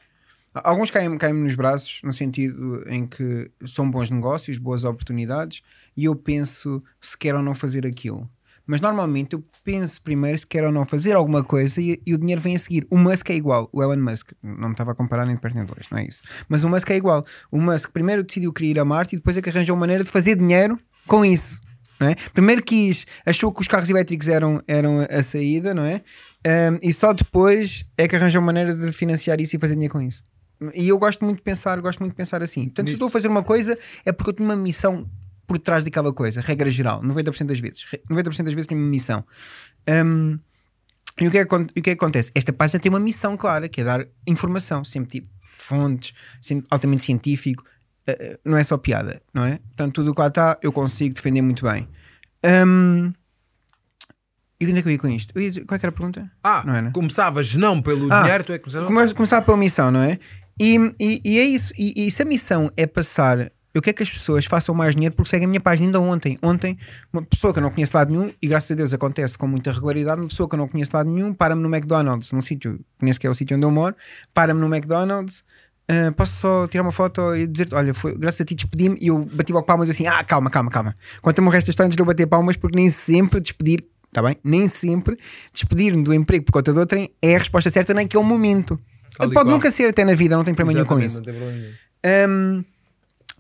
Alguns caem-me caem nos braços, no sentido em que são bons negócios, boas oportunidades, e eu penso se quero ou não fazer aquilo. Mas normalmente eu penso primeiro se quero ou não fazer alguma coisa e, e o dinheiro vem a seguir. O Musk é igual, o Elon Musk. Não me estava a comparar nem de perto nem de longe, não é isso. Mas o Musk é igual. O Musk primeiro decidiu querer ir a Marte e depois é que arranjou uma maneira de fazer dinheiro com isso. Não é? Primeiro quis, achou que os carros elétricos eram, eram a saída, não é? Um, e só depois é que arranjou maneira de financiar isso e fazer dinheiro com isso. E eu gosto muito de pensar, gosto muito de pensar assim. Portanto, se Nisto. estou a fazer uma coisa, é porque eu tenho uma missão por trás daquela coisa, regra geral, 90% das vezes. Re- 90% das vezes tenho uma missão. Um, e o que, é o que é que acontece? Esta página tem uma missão clara, que é dar informação, sempre tipo fontes, sempre altamente científico, eh, não é só piada, não é? Portanto, tudo o que lá está, eu consigo defender muito bem. Um, e onde é que eu ia com isto? Eu ia dizer- qual é que era a pergunta? Ah, Não né? começavas não pelo Ah, dinheiro, tu é que começavas. Come- começar pela missão, não é? E, e, e é isso. E, e se a missão é passar, eu quero que as pessoas façam mais dinheiro porque seguem a minha página. Ainda ontem, ontem, uma pessoa que eu não conheço de lado nenhum, e graças a Deus acontece com muita regularidade, uma pessoa que eu não conheço de lado nenhum, para-me no McDonald's, num sítio, conheço que é o sítio onde eu moro, para-me no McDonald's. ah, posso só tirar uma foto e dizer-te: Olha, foi, graças a ti despedi-me e eu bati logo palmas assim. Ah, calma, calma, calma. Conta-me o resto da história antes de eu bater palmas, porque nem sempre despedir, tá bem? Nem sempre despedir-me do emprego por conta de outrem é a resposta certa, nem que é o momento. Pode qual. nunca ser até na vida, não tem problema nenhum com isso. não tem problema nenhum. Um,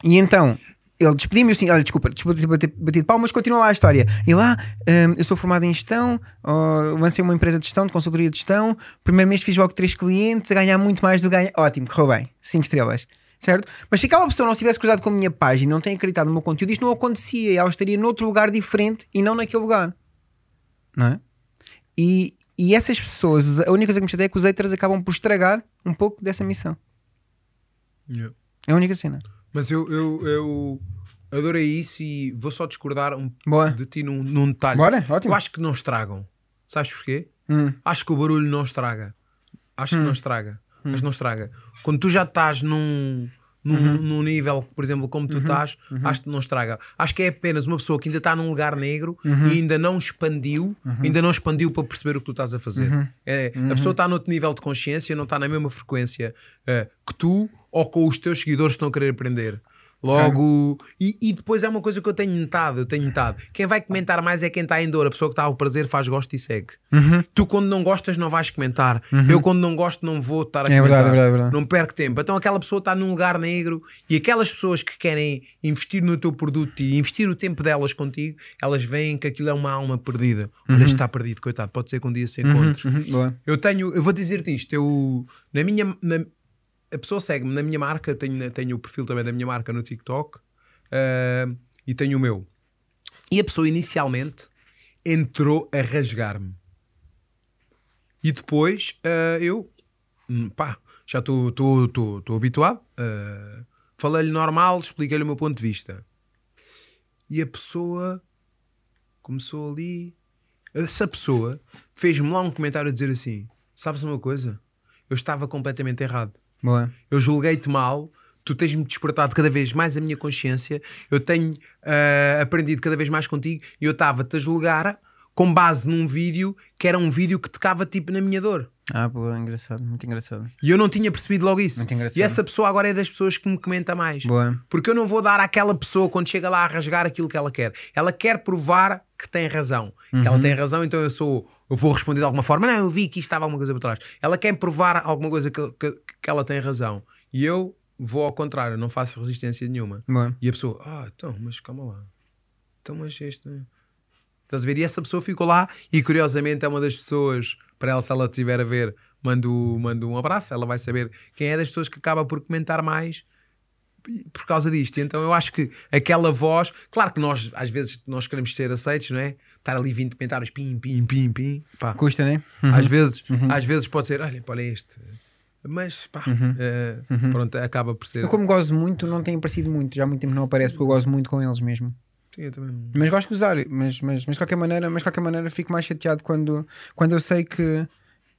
e então, ele despediu-me assim: Olha, desculpa, desculpa ter batido batido palmas, continua lá a história. E lá, um, eu sou formado em gestão, oh, lancei uma empresa de gestão, de consultoria de gestão. Primeiro mês fiz logo três clientes, a ganhar muito mais do que ganhar. Ótimo, correu bem, 5 estrelas. Certo? Mas se aquela pessoa não se tivesse cruzado com a minha página não tem acreditado no meu conteúdo, isto não acontecia. E ela estaria noutro lugar diferente e não naquele lugar. Não é? E, e essas pessoas, a única coisa que me chateia é que os haters acabam por estragar um pouco dessa missão. Yeah. É a única cena. Mas eu, eu, eu adorei isso e vou só discordar um de ti num, num detalhe. Bora? Ótimo. Eu acho que não estragam. Sabes porquê? Hum. Acho que o barulho não estraga. Acho que não estraga. Mas não estraga. Quando tu já estás num, num, Uhum. num nível, por exemplo, como tu estás, acho que não estraga. Acho que é apenas uma pessoa que ainda está num lugar negro Uhum. e ainda não expandiu, ainda não expandiu para perceber o que tu estás a fazer. Uhum. É, A pessoa está noutro nível de consciência, não está na mesma frequência eh, que tu ou com os teus seguidores que estão a querer aprender. Logo, e, e depois é uma coisa que eu tenho notado, eu tenho notado. Quem vai comentar mais é quem está em dor, a pessoa que está ao prazer faz gosto e segue. Uhum. Tu quando não gostas não vais comentar. Eu quando não gosto não vou estar a É comentar. verdade, é verdade, é verdade. Não perco tempo. Então aquela pessoa está num lugar negro e aquelas pessoas que querem investir no teu produto e investir o tempo delas contigo, elas veem que aquilo é uma alma perdida. Olha, este está perdido, coitado, pode ser que um dia se encontre. Uhum. Eu tenho, eu vou dizer-te isto, eu na minha na- a pessoa segue-me na minha marca, tenho, tenho o perfil também da minha marca no TikTok ah, e tenho o meu. E a pessoa inicialmente entrou a rasgar-me. E depois ah, eu, hum, pá, já estou habituado, ah, falei-lhe normal, expliquei-lhe o meu ponto de vista. E a pessoa começou ali. Essa pessoa fez-me lá um comentário a dizer assim: Sabes uma coisa? Eu estava completamente errado. Boa. Eu julguei-te mal, tu tens-me despertado cada vez mais a minha consciência, eu tenho ah, aprendido cada vez mais contigo e eu estava-te a julgar com base num vídeo que era um vídeo que tocava tipo na minha dor. Ah, boa, engraçado, muito engraçado. E eu não tinha percebido logo isso. Muito engraçado. E essa pessoa agora é das pessoas que me comenta mais. Boa. Porque eu não vou dar àquela pessoa quando chega lá a rasgar aquilo que ela quer. Ela quer provar que tem razão. Que ela Uhum. tem razão, então eu sou. Eu vou responder de alguma forma. Não, eu vi que isto estava alguma coisa por trás. Ela quer provar alguma coisa que, que, que ela tem razão. E eu vou ao contrário, não faço resistência nenhuma. E a pessoa, ah, então, mas calma lá. Então, mas este. Estás a ver? E essa pessoa ficou lá e curiosamente é uma das pessoas, para ela, se ela estiver a ver, mando, mando um abraço, ela vai saber quem é das pessoas que acaba por comentar mais por causa disto. Então eu acho que aquela voz, claro que nós às vezes nós queremos ser aceitos, não é? Estar ali 20 comentários, pim, pim, pim, pim. Pá. Custa, né? Às vezes, às vezes pode ser, olha, olha este. Mas pá, eh, pronto, acaba por ser. Eu, como gozo muito, não tenho aparecido muito. Já há muito tempo não aparece porque eu gozo muito com eles mesmo. Sim, eu também. Mas gosto de usar, mas, mas, mas de qualquer maneira, mas de qualquer maneira fico mais chateado quando, quando eu sei que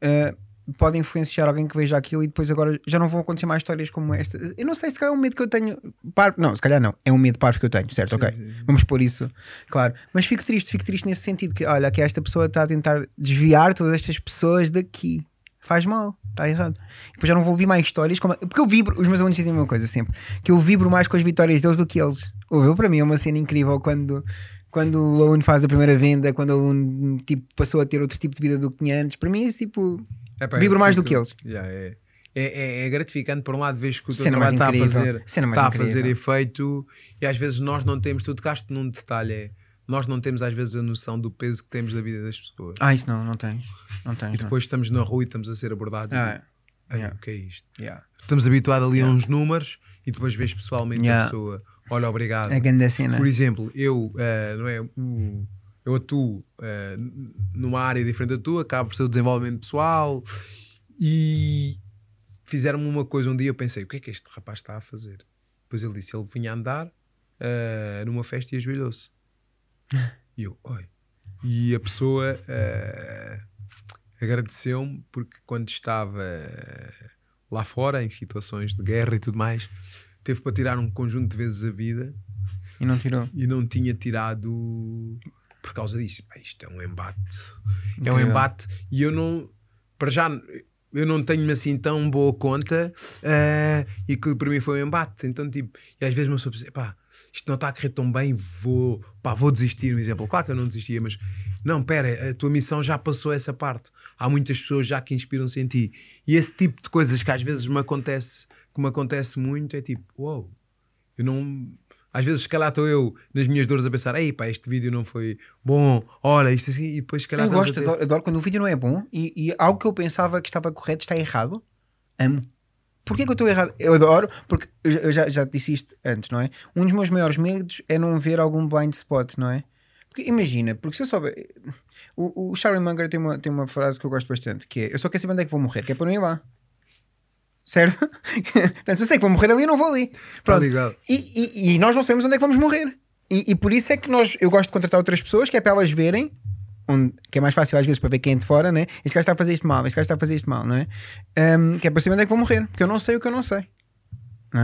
eh, pode influenciar alguém que veja aquilo e depois agora já não vão acontecer mais histórias como esta. Eu não sei se calhar é um medo que eu tenho. Par... Não, se calhar não. É um medo parvo que eu tenho, certo? ok. Vamos pôr isso, claro. Mas fico triste, fico triste nesse sentido que, olha, que esta pessoa está a tentar desviar todas estas pessoas daqui. Faz mal, está errado. Depois já não vou ouvir mais histórias. Como... Porque eu vibro, os meus alunos dizem a mesma coisa sempre: que eu vibro mais com as vitórias deles do que eles. Ouviu? Para mim é uma cena incrível quando, quando o aluno faz a primeira venda, quando o aluno tipo, passou a ter outro tipo de vida do que tinha antes. Para mim é tipo. Epá, Vibro eu mais do que eles. Yeah, é, é, é- é gratificante, por um lado, vês que o teu Cena trabalho está a incrível. fazer, está a fazer efeito e às vezes nós não temos, tu tocaste num detalhe, é, nós não temos às vezes a noção do peso que temos da vida das pessoas. Ah, isso não, não tens. Não tens. e depois estamos na rua e estamos a ser abordados. não. e Ah, "Ei, yeah. o que é isto? yeah. Estamos habituados ali a uns números e depois vês pessoalmente Yeah. a pessoa, olha, obrigado. É grande cena. Por exemplo, eu, eh, não é, o- eu atuo n- numa área diferente da tua, acabo por ser o desenvolvimento pessoal e fizeram-me uma coisa um dia. Eu pensei, o que é que este rapaz está a fazer? Depois ele disse: ele vinha a andar eh, numa festa e ajoelhou-se. E eu, oi. E a pessoa eh, agradeceu-me porque quando estava lá fora, em situações de guerra e tudo mais, teve para tirar um conjunto de vezes a vida E não tirou. e não tinha tirado por causa disso. Pá, isto é um embate. É um embate e eu não, para já, eu não tenho assim tão boa conta eh, e que para mim foi um embate. Então, tipo, e às vezes uma pessoa pensa, pá, isto não está a correr tão bem, vou, pá, vou desistir. Um exemplo, claro que eu não desistia, mas não, pera, a tua missão já passou essa parte. Há muitas pessoas já que inspiram-se em ti. E esse tipo de coisas que às vezes me acontece, que me acontece muito, é tipo, uau, eu não. Às vezes, se calhar, estou eu nas minhas dores a pensar: ei, pá, este vídeo não foi bom, olha, isto assim, e depois, se calhar, Eu gosto, ter- adoro, adoro quando o vídeo não é bom e, e algo que eu pensava que estava correto está errado. Amo. Porquê que eu estou errado? Eu adoro, porque eu já- eu já, já te disse isto antes, não é? Um dos meus maiores medos é não ver algum blind spot, não é? Porque imagina, porque se eu souber. O, o Charlie Munger tem uma, tem uma frase que eu gosto bastante, que é: Eu só quero saber onde é que vou morrer, que é para não ir lá. Certo? Portanto, se eu sei que vou morrer ali, eu não vou ali. Pronto. ligado. E, e- e nós não sabemos onde é que vamos morrer. E, e por isso é que nós, eu gosto de contratar outras pessoas, que é para elas verem, onde, que é mais fácil às vezes para ver quem é de fora, né? Este gajo está a fazer isto mal, este gajo está a fazer isto mal, não é? Ahm, que é para saber onde é que vou morrer, porque eu não sei o que eu não sei.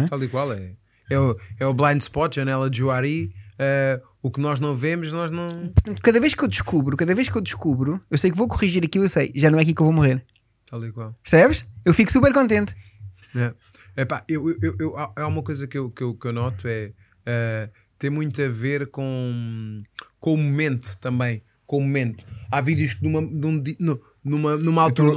Tal e qual é. É o, é o blind spot, janela de Juari. eh, o que nós não vemos, nós não. Cada vez que eu descubro, cada vez que eu descubro, eu sei que vou corrigir aquilo, eu sei, já não é aqui que eu vou morrer. Tal e qual. Percebes? Eu fico super contente. É. Epá, eu, eu, eu, há- uma coisa que eu, que eu, que eu noto é eh, tem muito a ver com, com o momento também. Com o momento. Há vídeos que numa, num no- numa, numa altura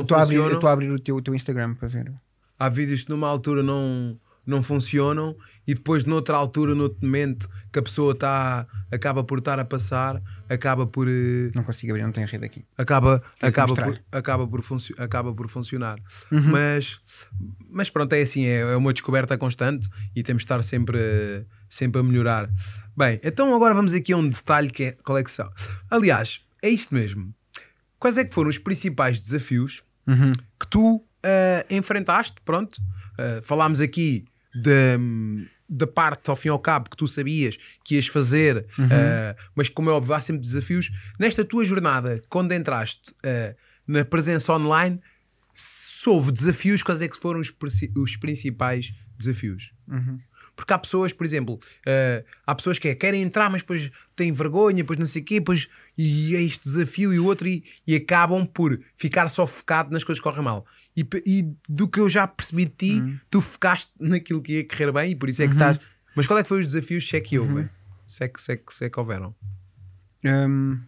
estou a abrir o teu, o teu Instagram para ver. Há vídeos que numa altura não, não funcionam e depois noutra altura, noutro momento, que a pessoa tá, acaba por estar a passar, acaba por. eh, Não consigo abrir, não tenho rede aqui. acaba, acaba, por, acaba, por acaba por funcionar. Uhum. Mas, mas pronto, é assim, é, é uma descoberta constante e temos de estar sempre, a- sempre a melhorar. Bem, então agora vamos aqui a um detalhe que é qual é que são. Aliás, é isto mesmo. Quais é que foram os principais desafios Uhum. que tu ah, enfrentaste? Pronto, Ah, falámos aqui da, da parte ao fim e ao cabo que tu sabias que ias fazer, Uhum. ah, mas como é óbvio, há sempre desafios. Nesta tua jornada, quando entraste ah, na presença online, se houve desafios, quais é que foram os, os principais desafios? Porque há pessoas, por exemplo, ah, há pessoas que é, querem entrar, mas depois têm vergonha, depois não sei o quê, depois e é este desafio e o outro, e, e acabam por ficar só focado nas coisas que correm mal. E, e do que eu já percebi de ti, tu focaste naquilo que ia correr bem e por isso é que estás. Mas qual é que foi os desafios se é que houve? Se, é que, se, é que, se é que houveram? Hum,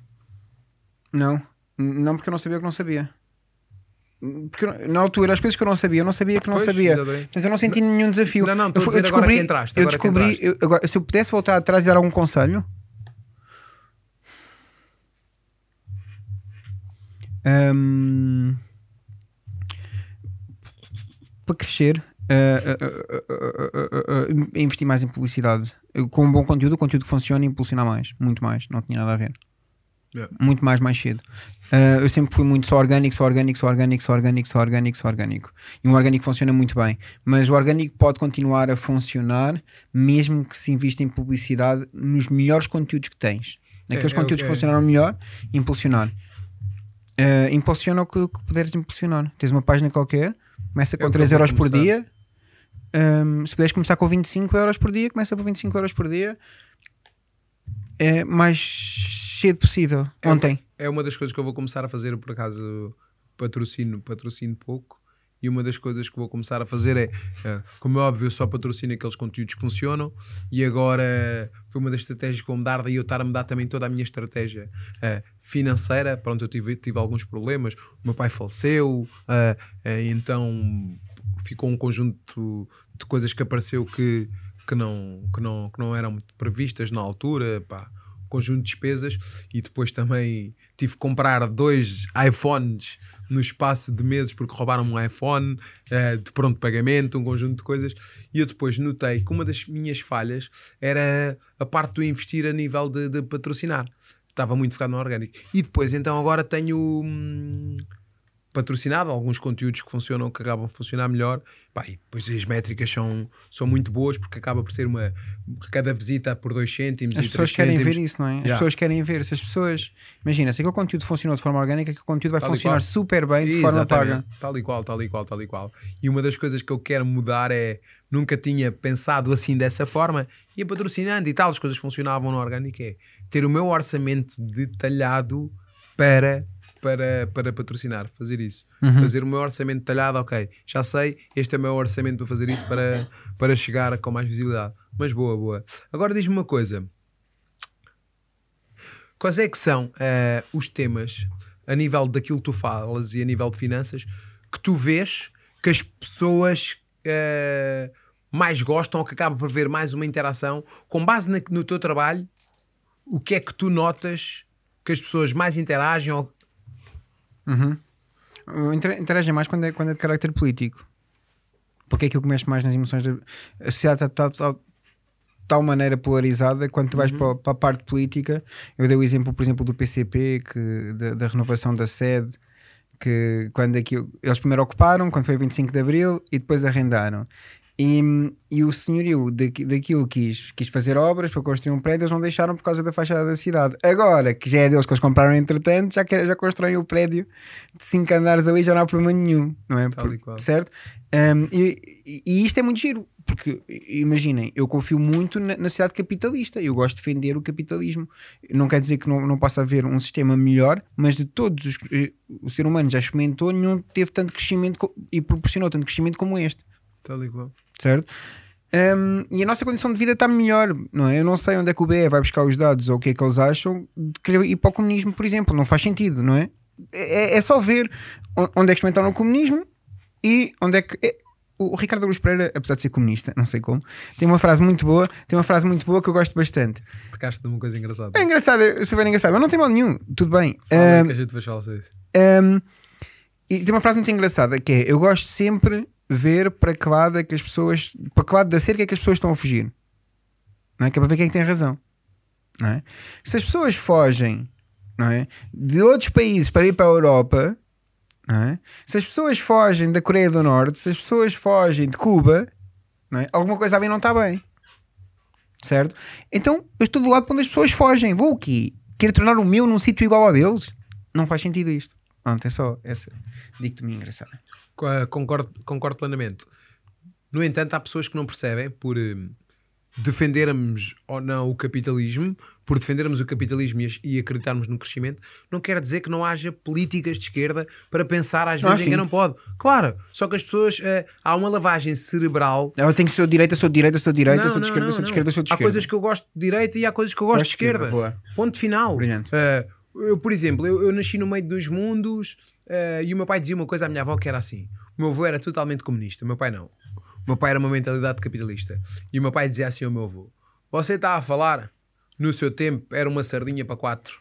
não, não, porque eu não sabia o que não sabia. Porque eu- na altura, as coisas que eu não sabia, eu não sabia que não Pois, sabia. Portanto, eu não senti nenhum desafio. Não, não, eu, eu descobri, que entraste, eu descobri, eu- agora, se eu pudesse voltar atrás e dar algum conselho, hum, para crescer, uh, uh, uh, investir mais em publicidade. Com um bom conteúdo, o conteúdo que funciona e impulsionar mais, muito mais, não tinha nada a ver. Yeah. Muito mais, mais cedo. Uh, eu sempre fui muito só orgânico, só orgânico, só orgânico, só orgânico, só orgânico, só orgânico. E um orgânico funciona muito bem. Mas o orgânico pode continuar a funcionar mesmo que se invista em publicidade nos melhores conteúdos que tens. Naqueles É, é, conteúdos é. que funcionaram melhor, impulsionar. Uh, impulsiona o que, o que puderes impulsionar. Tens uma página qualquer, começa É com que 3 eu vou euros por dia. Um, se puderes começar com 25 euros por dia, começa por 25 euros por dia. É mais cedo possível. É Ontem. É uma das coisas que eu vou começar a fazer, por acaso patrocino, patrocino pouco. E uma das coisas que vou começar a fazer é, é, como é óbvio, eu só patrocino aqueles conteúdos que funcionam. E agora foi uma das estratégias que vou mudar, daí eu estar a mudar também toda a minha estratégia eh, financeira. Pronto, eu tive, tive alguns problemas. O meu pai faleceu, eh, eh, então ficou um conjunto de coisas que apareceu que, que, não, que, não, que não eram muito previstas na altura. Pá, conjunto de despesas e depois também tive que comprar dois iPhones no espaço de meses porque roubaram um iPhone eh, de pronto pagamento, um conjunto de coisas. E eu depois notei que uma das minhas falhas era a parte do investir a nível de, de patrocinar. Estava muito focado no orgânico. E depois, então, agora tenho hum, patrocinado alguns conteúdos que funcionam, que acabam de funcionar melhor. Pá, e depois as métricas são, são muito boas porque acaba por ser uma. Cada visita por 2 cêntimos As e pessoas três querem cêntimos. ver isso, não é? As Yeah. pessoas querem ver. Se as pessoas. Imagina, se aquele conteúdo funcionou de forma orgânica, aquele conteúdo vai Tal funcionar super bem de forma Exatamente. paga. Tal e qual, tal e qual, tal e qual. E uma das coisas que eu quero mudar é nunca tinha pensado assim dessa forma, ia patrocinando e tal, as coisas funcionavam no orgânico, é ter o meu orçamento detalhado para. Para, para patrocinar, fazer isso. Fazer o meu orçamento detalhado, ok. Já sei, este é o meu orçamento para fazer isso para, para chegar com mais visibilidade. Mas boa, boa. Agora diz-me uma coisa: Quais é que são eh, os temas a nível daquilo que tu falas e a nível de finanças que tu vês que as pessoas eh, mais gostam ou que acabam por ver mais uma interação com base na- no teu trabalho? O que é que tu notas que as pessoas mais interagem ou Uh, inter- Interagem mais quando é, quando é de carácter político. porque é aquilo que mexe mais nas emoções. Da... A sociedade está de tal, tal maneira polarizada quando tu vais Uhum. para, para a parte política. Eu dei o exemplo, por exemplo, do PCP, que, da, da renovação da sede, que quando aquilo, eles primeiro ocuparam, quando foi 25 de Abril, e depois arrendaram. E, e o senhorio daqui- daquilo quis, quis fazer obras para construir um prédio, eles não deixaram por causa da fachada da cidade. Agora, que já é deles que eles compraram entretanto, já, que- já constroem o prédio de 5 andares ali, já não há problema nenhum, não é? E Por- certo? Um, e, e- isto é muito giro, porque imaginem, eu confio muito na, na sociedade capitalista, eu gosto de defender o capitalismo. Não quer dizer que não, não possa haver um sistema melhor, mas de todos os eh, o ser humano já experimentou, nenhum teve tanto crescimento e proporcionou tanto crescimento como este Tal qual. Certo? Um, e a nossa condição de vida está melhor, não é? Eu não sei onde é que o BE vai buscar os dados ou o que é que eles acham de querer ir para o comunismo, por exemplo, não faz sentido, não é? É, é só ver onde é que experimentaram o comunismo e onde é que. é- o Ricardo Luz Pereira, apesar de ser comunista, não sei como, tem uma frase muito boa, tem uma frase muito boa que eu gosto bastante. Tocaste numa coisa engraçada. É engraçado, é super engraçado, mas não tem mal nenhum, tudo bem. Fala Um, que a gente depois fala sobre isso. um, e tem uma frase muito engraçada que é: Eu gosto sempre ver para que lado é que as pessoas, para que lado da cerca é que as pessoas estão a fugir, não é? Que é para ver quem é que tem razão, não é? Se as pessoas fogem, não é? De outros países para ir para a Europa, não é? Se as pessoas fogem da Coreia do Norte, se as pessoas fogem de Cuba, não é? Alguma coisa ali não está bem, certo? Então eu estou do lado onde as pessoas fogem. Vou o quê? Quero tornar o meu num sítio igual ao deles? Não faz sentido isto. Pronto, é só essa dicotomia engraçada. Eh, Concordo, concordo plenamente. No entanto, há pessoas que não percebem por eh, defendermos ou não o capitalismo, por defendermos o capitalismo e, acreditarmos no crescimento, não quer dizer que não haja políticas de esquerda para pensar às Ah, vezes em sim. quem não pode. Claro, só que as pessoas. eh, há uma lavagem cerebral. Eu tenho que ser de direita, sou de direita, sou de direita, Não, sou de esquerda, não, sou de esquerda, sou de Há esquerda. coisas que eu gosto de direita e há coisas que eu gosto Gosto de de esquerda, esquerda. boa. Ponto final. Brilhante. Eh, eu, por exemplo, eu, eu nasci no meio de dois mundos eh, e o meu pai dizia uma coisa à minha avó que era assim: o meu avô era totalmente comunista, o meu pai não. O meu pai era uma mentalidade capitalista. E o meu pai dizia assim ao meu avô: Você está a falar? No seu tempo era uma sardinha para quatro.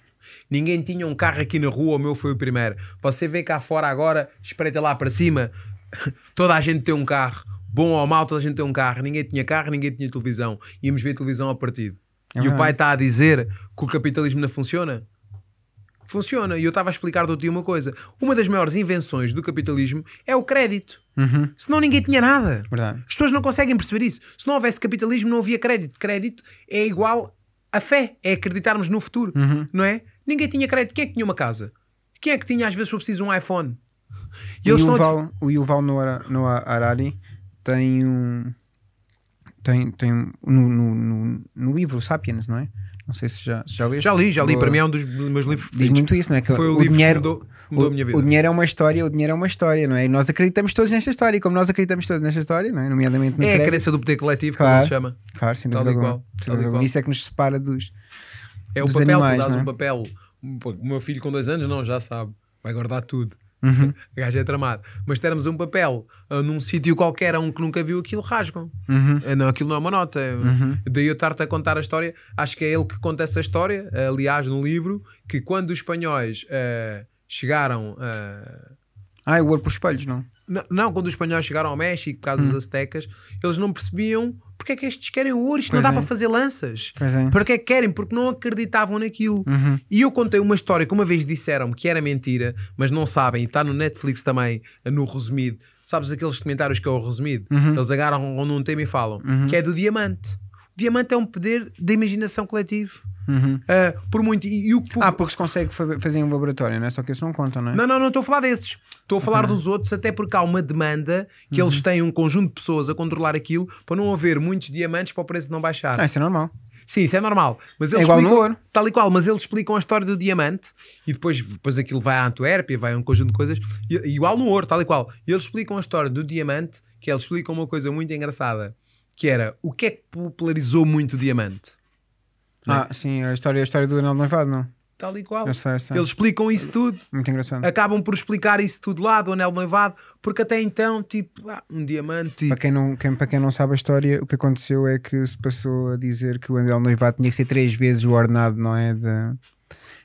Ninguém tinha um carro aqui na rua, o meu foi o primeiro. Você vê cá fora agora, espreita lá para cima, toda a gente tem um carro. Bom ou mau, toda a gente tem um carro. Ninguém tinha carro, ninguém tinha televisão. Íamos ver televisão ao partido. e o pai está a dizer que o capitalismo não funciona? Funciona. E eu estava a explicar do dia uma coisa. Uma das maiores invenções do capitalismo é o crédito. Senão ninguém tinha nada. Verdade. As pessoas não conseguem perceber isso. Se não houvesse capitalismo, não havia crédito. Crédito é igual a fé, é acreditarmos no futuro, não é? Ninguém tinha crédito. Quem é que tinha uma casa? Quem é que tinha, às vezes, se for preciso, um iPhone? E o def- Yuval, o Yuval Noah, Noah Harari tem um. Tem, tem no, no, no, no livro Sapiens, não é? Não sei se já, já leste. Já li, já li. Para mim é um dos meus livros Diz muito isso, não é? Que Foi o, o livro dinheiro, que mudou, mudou o, a minha vida. o dinheiro é uma história, o dinheiro é uma história, não é? E nós acreditamos todos nesta história, e como nós acreditamos todos nesta história, não é? Nomeadamente no é a crédito. crença do poder coletivo, Claro. como se chama. Claro, sem Tal e qual, tal. Isso é que nos separa dos. É o papel, animais, tu dás é? um papel. O meu filho com dois anos, não, já sabe. Vai guardar tudo. Uhum. O gajo é tramado. Mas termos um papel ah, num sítio qualquer a um que nunca viu aquilo, rasgam. Uhum. Ah, Não, aquilo não é uma nota. Daí eu estar-te a contar a história. Acho que é ele que conta essa história, aliás, no livro, que quando os espanhóis ah, chegaram. ah, Ah, é o ouro por espelhos, não? não, não, quando os espanhóis chegaram ao México, por causa dos aztecas, eles não percebiam porque é que estes querem o ouro. Isto não Pois dá é. para fazer lanças. Pois é. Para que é que querem? Porque não acreditavam naquilo. Uhum. E eu contei uma história que uma vez disseram-me que era mentira, mas não sabem, e está no Netflix também, no resumido. Sabes aqueles comentários que é o resumido? Uhum. Eles agarram num tema e falam, que é do diamante. Diamante é um poder de imaginação coletivo. Ah, por muito. E, e o, Uhum. Ah, porque se consegue fa- fazer em um laboratório, não é? Só que esses não contam, não é? não, não, não estou a falar desses. Estou a falar dos outros, até porque há uma demanda que eles Uhum. têm um conjunto de pessoas a controlar aquilo para não haver muitos diamantes para o preço não baixar. Ah, isso é normal. Sim, isso é normal. Mas eles igual no explicam- ouro. Tal e qual, mas eles explicam a história do diamante e depois, depois aquilo vai à Antuérpia, vai a um conjunto de coisas, e- igual no ouro, tal e qual. E eles explicam a história do diamante, que eles explicam uma coisa muito engraçada, que era o que é que popularizou muito o diamante? Ah, sim, a história, a história do anel de noivado, não? Tal e qual. Eu sei, eu sei. Eles explicam isso tudo. Muito engraçado. Acabam por explicar isso tudo lá do anel de noivado, porque até então, tipo, ah, um diamante. Para quem, não, quem, para quem não sabe a história, o que aconteceu é que se passou a dizer que o anel de noivado tinha que ser três vezes o ordenado, não é? De,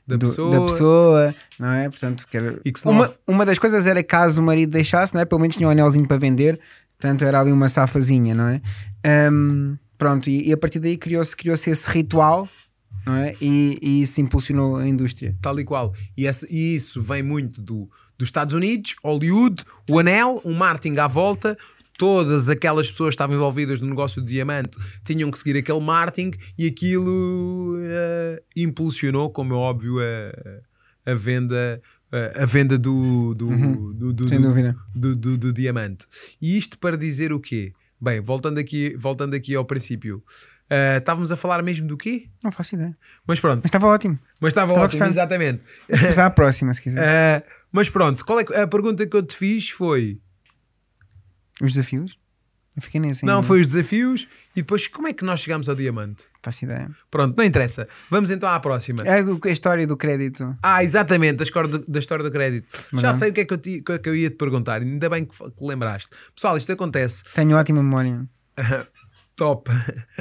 Da do- pessoa. da pessoa, não é? Portanto, que era- que uma, of- uma das coisas era caso o marido deixasse, não é? Pelo menos tinha um anelzinho para vender, Portanto, era ali uma safazinha, não é? Um, pronto, e, e, a partir daí criou-se criou esse ritual, não é? E, e, isso impulsionou a indústria. Tal e qual. E, esse, e isso vem muito do, dos Estados Unidos, Hollywood, o anel, um marketing à volta, todas aquelas pessoas que estavam envolvidas no negócio do diamante tinham que seguir aquele marketing e aquilo uh, impulsionou, como é óbvio, a, a venda. A venda do, do, uhum. do. Do, do, do, diamante. E isto para dizer o quê? Bem, voltando aqui, voltando aqui ao princípio, uh, estávamos a falar mesmo do quê? Não faço ideia. Mas pronto. Mas estava ótimo. Mas estava, Estava ótimo, gostando. exatamente. Passar à próxima, se quiser. Uh, mas pronto, qual é a pergunta que eu te fiz foi: Os desafios? Eu fiquei nesse não, ainda. foi os desafios e depois como é que nós chegamos ao diamante? Não faço ideia. Pronto, não interessa. Vamos então à próxima. É a história do crédito. Ah, exatamente, da história do, da história do crédito. Mas Já não. sei o que é que eu, que é que eu ia te perguntar, ainda bem que, que lembraste. Pessoal, isto acontece. Tenho ótima memória. Top.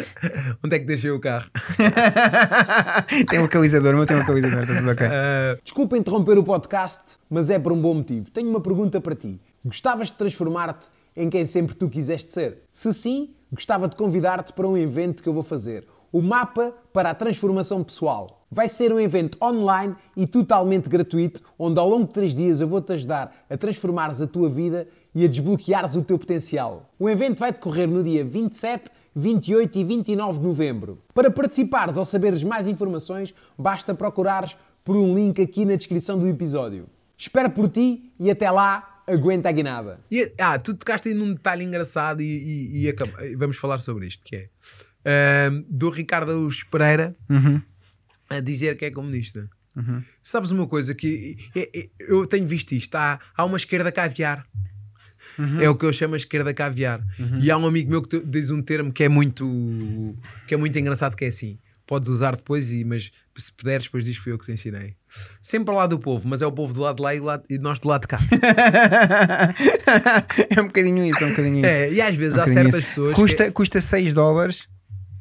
Onde é que deixei o carro? tem um localizador, meu tem um localizador, está tudo ok. Ah, Desculpa interromper o podcast, mas é por um bom motivo. Tenho uma pergunta para ti. Gostavas de transformar-te em quem sempre tu quiseste ser? Se sim, gostava de convidar-te para um evento que eu vou fazer. O Mapa para a Transformação Pessoal. Vai ser um evento online e totalmente gratuito, onde ao longo de três dias eu vou-te ajudar a transformares a tua vida e a desbloqueares o teu potencial. O evento vai decorrer no dia 27, 28 e 29 de novembro. Para participares ou saberes mais informações, basta procurares por um link aqui na descrição do episódio. Espero por ti e até lá, aguenta a guinada. e- ah, tu tocaste aí num detalhe engraçado e, e- e vamos falar sobre isto, que é ah, do Ricardo Araújo Pereira a dizer que é comunista. Sabes uma coisa que eu tenho visto isto, há, há uma esquerda caviar. É o que eu chamo a esquerda caviar. E há um amigo meu que diz um termo que é muito que é muito engraçado que é assim. Podes usar depois, e, mas se puderes, depois diz que fui eu que te ensinei. Sempre ao lado do povo, mas é o povo do lado de lá e, lá- e nós do lado de cá. é um bocadinho isso, é um bocadinho isso. É, e às vezes É um há certas isso. pessoas. Custa, que- custa 6 dólares,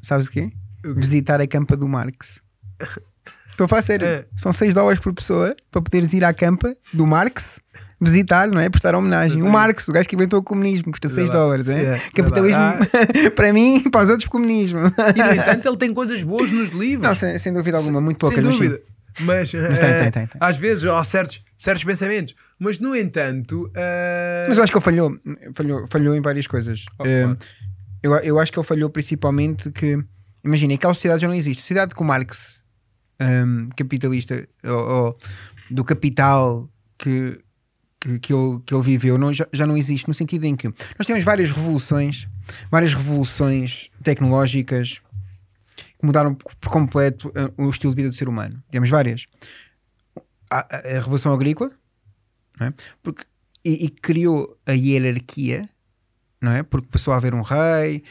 sabes o quê? Visitar a campa do Marx. Estou a falar sério. É. São 6 dólares por pessoa para poderes ir à campa do Marx visitar, não é? Prestar homenagem. Sim. O Marx, o gajo que inventou o comunismo, custa 6 Verdade. dólares. É? É, Capitalismo para mim para os outros comunismo. E no entanto, ele tem coisas boas nos livros. Não, sem, sem dúvida alguma, muito poucas. Sem mas dúvida. Mas, tem, eh, tem, tem, tem. às vezes há certos, certos pensamentos. Mas no entanto. eh, Mas eu acho que ele falhou, falhou, falhou em várias coisas. Oh, claro. eu, eu acho que ele falhou principalmente que, imagina, aquela sociedade já não existe. A sociedade com Marx, ehm, capitalista, ou, ou do capital que, que, que, ele, que ele viveu, não, já, já não existe, no sentido em que nós temos várias revoluções, várias revoluções tecnológicas que mudaram por completo eh, o estilo de vida do ser humano. Temos várias. A, a- a Revolução Agrícola, é? Porque, e, e criou a hierarquia, não é? Porque passou a haver um rei,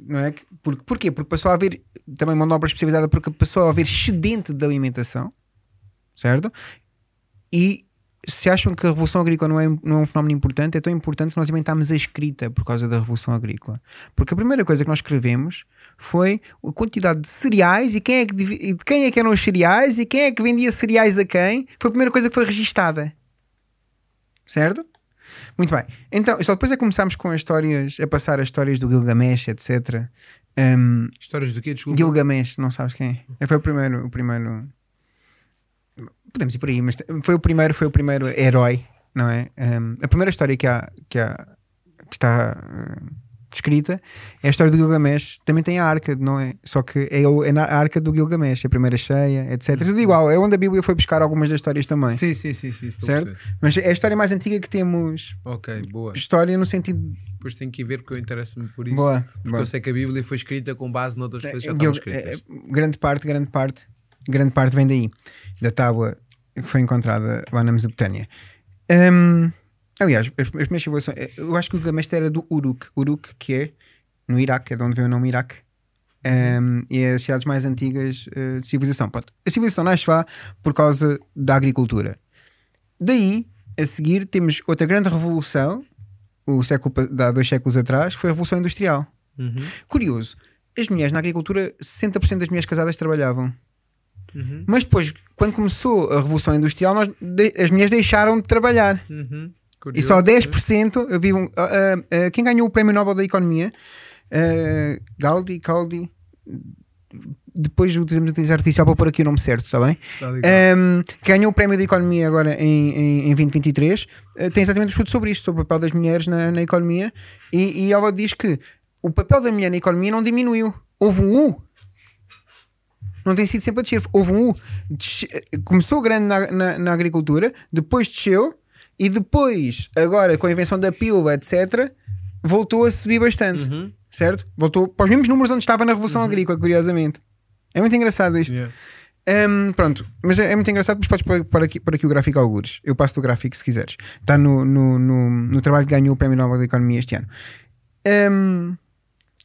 não é? Porque, porquê? Porque passou a haver também uma obra especializada, porque passou a haver excedente de alimentação, certo? E se acham que a Revolução Agrícola não é, não é um fenómeno importante, é tão importante que nós inventámos a escrita por causa da Revolução Agrícola. Porque a primeira coisa que nós escrevemos foi a quantidade de cereais e quem é que, de quem é que eram os cereais e quem é que vendia cereais a quem. Foi a primeira coisa que foi registada. Certo? Muito bem. Então, só depois é que começámos com as histórias, a passar as histórias do Gilgamesh, etc. Um, Histórias do quê? Desculpa. Gilgamesh, não sabes quem é? Foi o primeiro, o primeiro. Podemos ir por aí, mas foi o primeiro, foi o primeiro herói, não é? Um, a primeira história que há, que, há, que está uh, escrita é a história do Gilgamesh. Também tem a arca, não é? Só que é, o- é na arca do Gilgamesh, a primeira cheia, etc. Tudo igual, é onde a Bíblia foi buscar algumas das histórias também. Sim, sim, sim, sim. a Certo? Mas é a história mais antiga que temos. Ok, boa. História no sentido. Depois tenho que ir ver porque eu interesso-me por isso. Boa, Porque boa. eu sei que a Bíblia foi escrita com base noutras coisas que já estavam escritas. é, grande parte, grande parte, grande parte vem daí, da tábua que foi encontrada lá na Mesopotâmia. Hum, aliás, as, as primeiras civilizações, eh, eu acho que o Gilgamesh era do Uruk, Uruk que é no Iraque, é de onde vem o nome Iraque. Hum, e é as cidades mais antigas eh, de civilização. Pronto. A civilização nasce lá por causa da agricultura. Daí, a seguir, temos outra grande revolução, o século, há dois séculos atrás, que foi a Revolução Industrial. Uhum. Curioso, as mulheres na agricultura, 60% das mulheres casadas trabalhavam. Uhum. Mas depois, quando começou a Revolução Industrial, nós, de- as mulheres deixaram de trabalhar. Uhum. E só 10% eu vi um, uh, uh, uh, quem ganhou o Prémio Nobel da Economia, uh, Gaudi, Caldi, depois utilizamos a inteligência artificial para pôr aqui o nome certo, está bem? Tá. Um, que ganhou o Prémio da Economia agora em, em, em 2023, uh, tem exatamente um estudo sobre isto, sobre o papel das mulheres na, na economia, e, e ela diz que o papel da mulher na economia não diminuiu, houve um U. Não tem sido sempre a descer, houve um U. Começou grande na, na, na agricultura, depois desceu, e depois, agora com a invenção da pílula, etc., voltou a subir bastante, Uhum. certo? Voltou para os mesmos números onde estava na Revolução Agrícola, curiosamente. É muito engraçado isto. Yeah. Hum, pronto, mas é, é muito engraçado, mas podes pôr, aqui, pôr aqui o gráfico algures. Eu passo o gráfico se quiseres. Está no, no, no, no trabalho que ganhou o Prémio Nobel da Economia este ano. Hum,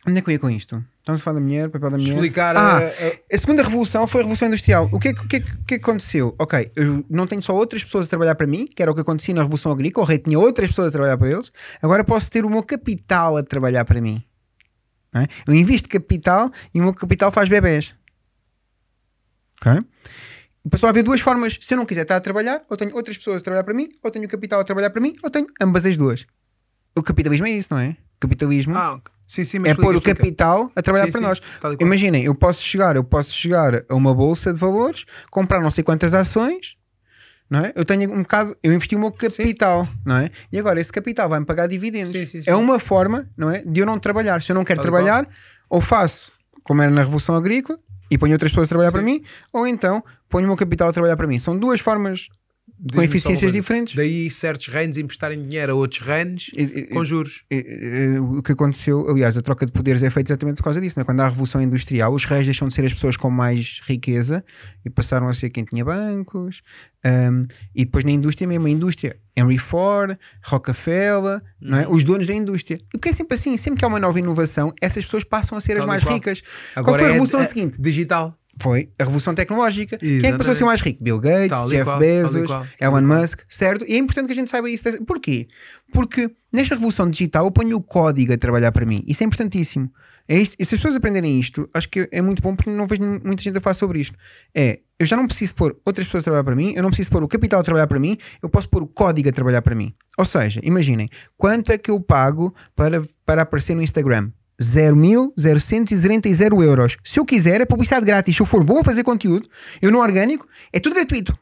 onde é que eu ia com isto? Estamos a falar da mulher, papel da mulher. Explicar ah, a- a- a segunda revolução foi a revolução industrial. O que é que, que, é que- é que aconteceu? Ok, eu não tenho só outras pessoas a trabalhar para mim, que era o que acontecia na revolução agrícola, o rei tinha outras pessoas a trabalhar para eles. Agora posso ter o meu capital a trabalhar para mim. é? Eu invisto capital e o meu capital faz bebés. Ok? Passou a haver duas formas. Se eu não quiser estar a trabalhar, ou tenho outras pessoas a trabalhar para mim, ou tenho o capital a trabalhar para mim, ou tenho ambas as duas. O capitalismo é isso, não é? Capitalismo Ah, ok. Sim, sim, é pôr o capital a trabalhar Sim, para nós. Imaginem, eu posso chegar, eu posso chegar a uma bolsa de valores, comprar não sei quantas ações, não é? Eu tenho um bocado, eu investi o meu capital, não é? E agora esse capital vai-me pagar dividendos. É uma forma, não é, de eu não trabalhar. Se eu não quero Tal trabalhar, ou faço como era na revolução agrícola e ponho outras pessoas a trabalhar para mim, ou então ponho o meu capital a trabalhar para mim. São duas formas com eficiências diferentes. Daí certos reinos emprestarem dinheiro a outros reinos E- e- com juros. Eh, eh, o que aconteceu, aliás, a troca de poderes é feita exatamente por causa disso. Não é? Quando há a revolução industrial, os reis deixam de ser as pessoas com mais riqueza e passaram a ser quem tinha bancos. Um, e depois na indústria mesmo, a indústria, Henry Ford, Rockefeller, não Uhum. é? os donos da indústria. E porque é sempre assim, sempre que há uma nova inovação, essas pessoas passam a ser as Tal e mais qual. ricas. Qual Agora foi a é- revolução é seguinte? Digital. Foi a revolução tecnológica. Quem é que passou a ser Exatamente. mais rico? Bill Gates, Tal Jeff qual, Bezos, Elon. Musk, certo? E é importante que a gente saiba isso. Porquê? Porque nesta revolução digital eu ponho o código a trabalhar para mim. Isso é importantíssimo. É isto. E se as pessoas aprenderem isto, acho que é muito bom porque não vejo muita gente a falar sobre isto. É, eu já não preciso pôr outras pessoas a trabalhar para mim, eu não preciso pôr o capital a trabalhar para mim, eu posso pôr o código a trabalhar para mim. Ou seja, imaginem, quanto é que eu pago para, para aparecer no Instagram? 0.000 euros. Se eu quiser, é publicidade grátis. Se eu for bom a fazer conteúdo, eu no orgânico, é tudo gratuito.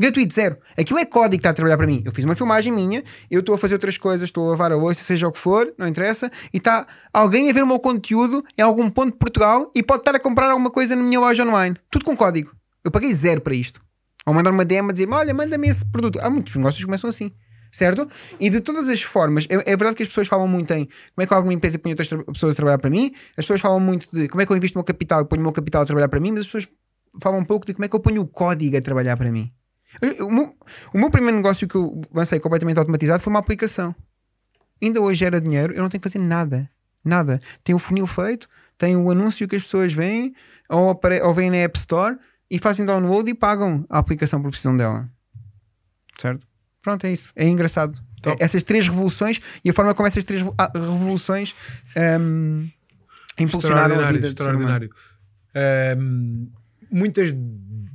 Gratuito, zero. Aquilo é código que está a trabalhar para mim. Eu fiz uma filmagem minha, eu estou a fazer outras coisas, estou a lavar a louça, seja o que for, não interessa, e está alguém a ver o meu conteúdo em algum ponto de Portugal e pode estar a comprar alguma coisa na minha loja online. Tudo com código. Eu paguei zero para isto. Ou mandar uma DM a dizer olha, manda-me esse produto. Há muitos negócios que começam assim. Certo? E de todas as formas, é, é verdade que as pessoas falam muito em como é que alguma empresa põe outras tra- pessoas a trabalhar para mim, as pessoas falam muito de como é que eu invisto o meu capital e ponho o meu capital a trabalhar para mim, mas as pessoas falam um pouco de como é que eu ponho o código a trabalhar para mim. Eu- O meu, o meu primeiro negócio que eu lancei completamente automatizado foi uma aplicação. Ainda hoje gera dinheiro, eu não tenho que fazer nada. Nada. Tem o funil feito, tem o anúncio que as pessoas veem, ou, ou vêm na App Store e fazem download e pagam a aplicação por precisão dela. Certo? Pronto, é isso. É engraçado. É- essas três revoluções e a forma como essas três ah, revoluções hum, impulsionaram a vida extraordinário. Ahm, muitas,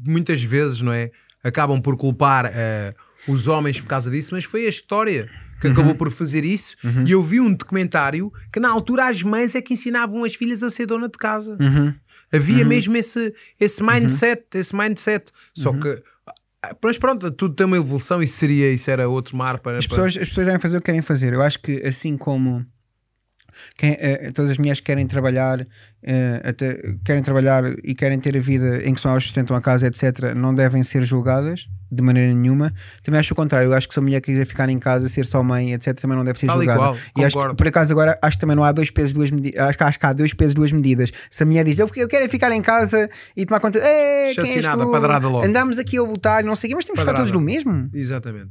muitas vezes, não é? Acabam por culpar ah, os homens por causa disso, mas foi a história que Uhum. acabou por fazer isso. E eu vi um documentário que na altura as mães é que ensinavam as filhas a ser dona de casa. Uhum. Havia mesmo esse, esse mindset, esse mindset. Só Uhum. que. Mas pronto, tudo tem uma evolução e seria, isso era outro mar para. As para- pessoas, as pessoas devem fazer o que querem fazer. Eu acho que assim como quem- eh, todas as mulheres que querem trabalhar, eh, até, querem trabalhar e querem ter a vida em que são elas sustentam a casa, etc., não devem ser julgadas de maneira nenhuma. Também acho o contrário. Eu acho que se a mulher quiser ficar em casa, ser só mãe, etc., também não deve ser Tal julgada. qual, e acho que, por acaso, agora acho que também não há dois pesos, duas medidas. Acho que, acho que há dois pesos, duas medidas. Se a mulher diz eu, eu quero é ficar em casa e tomar conta, "Ei, quem és tu? andamos aqui a lutar, não sei o quê, mas temos que estar todos no mesmo. Exatamente.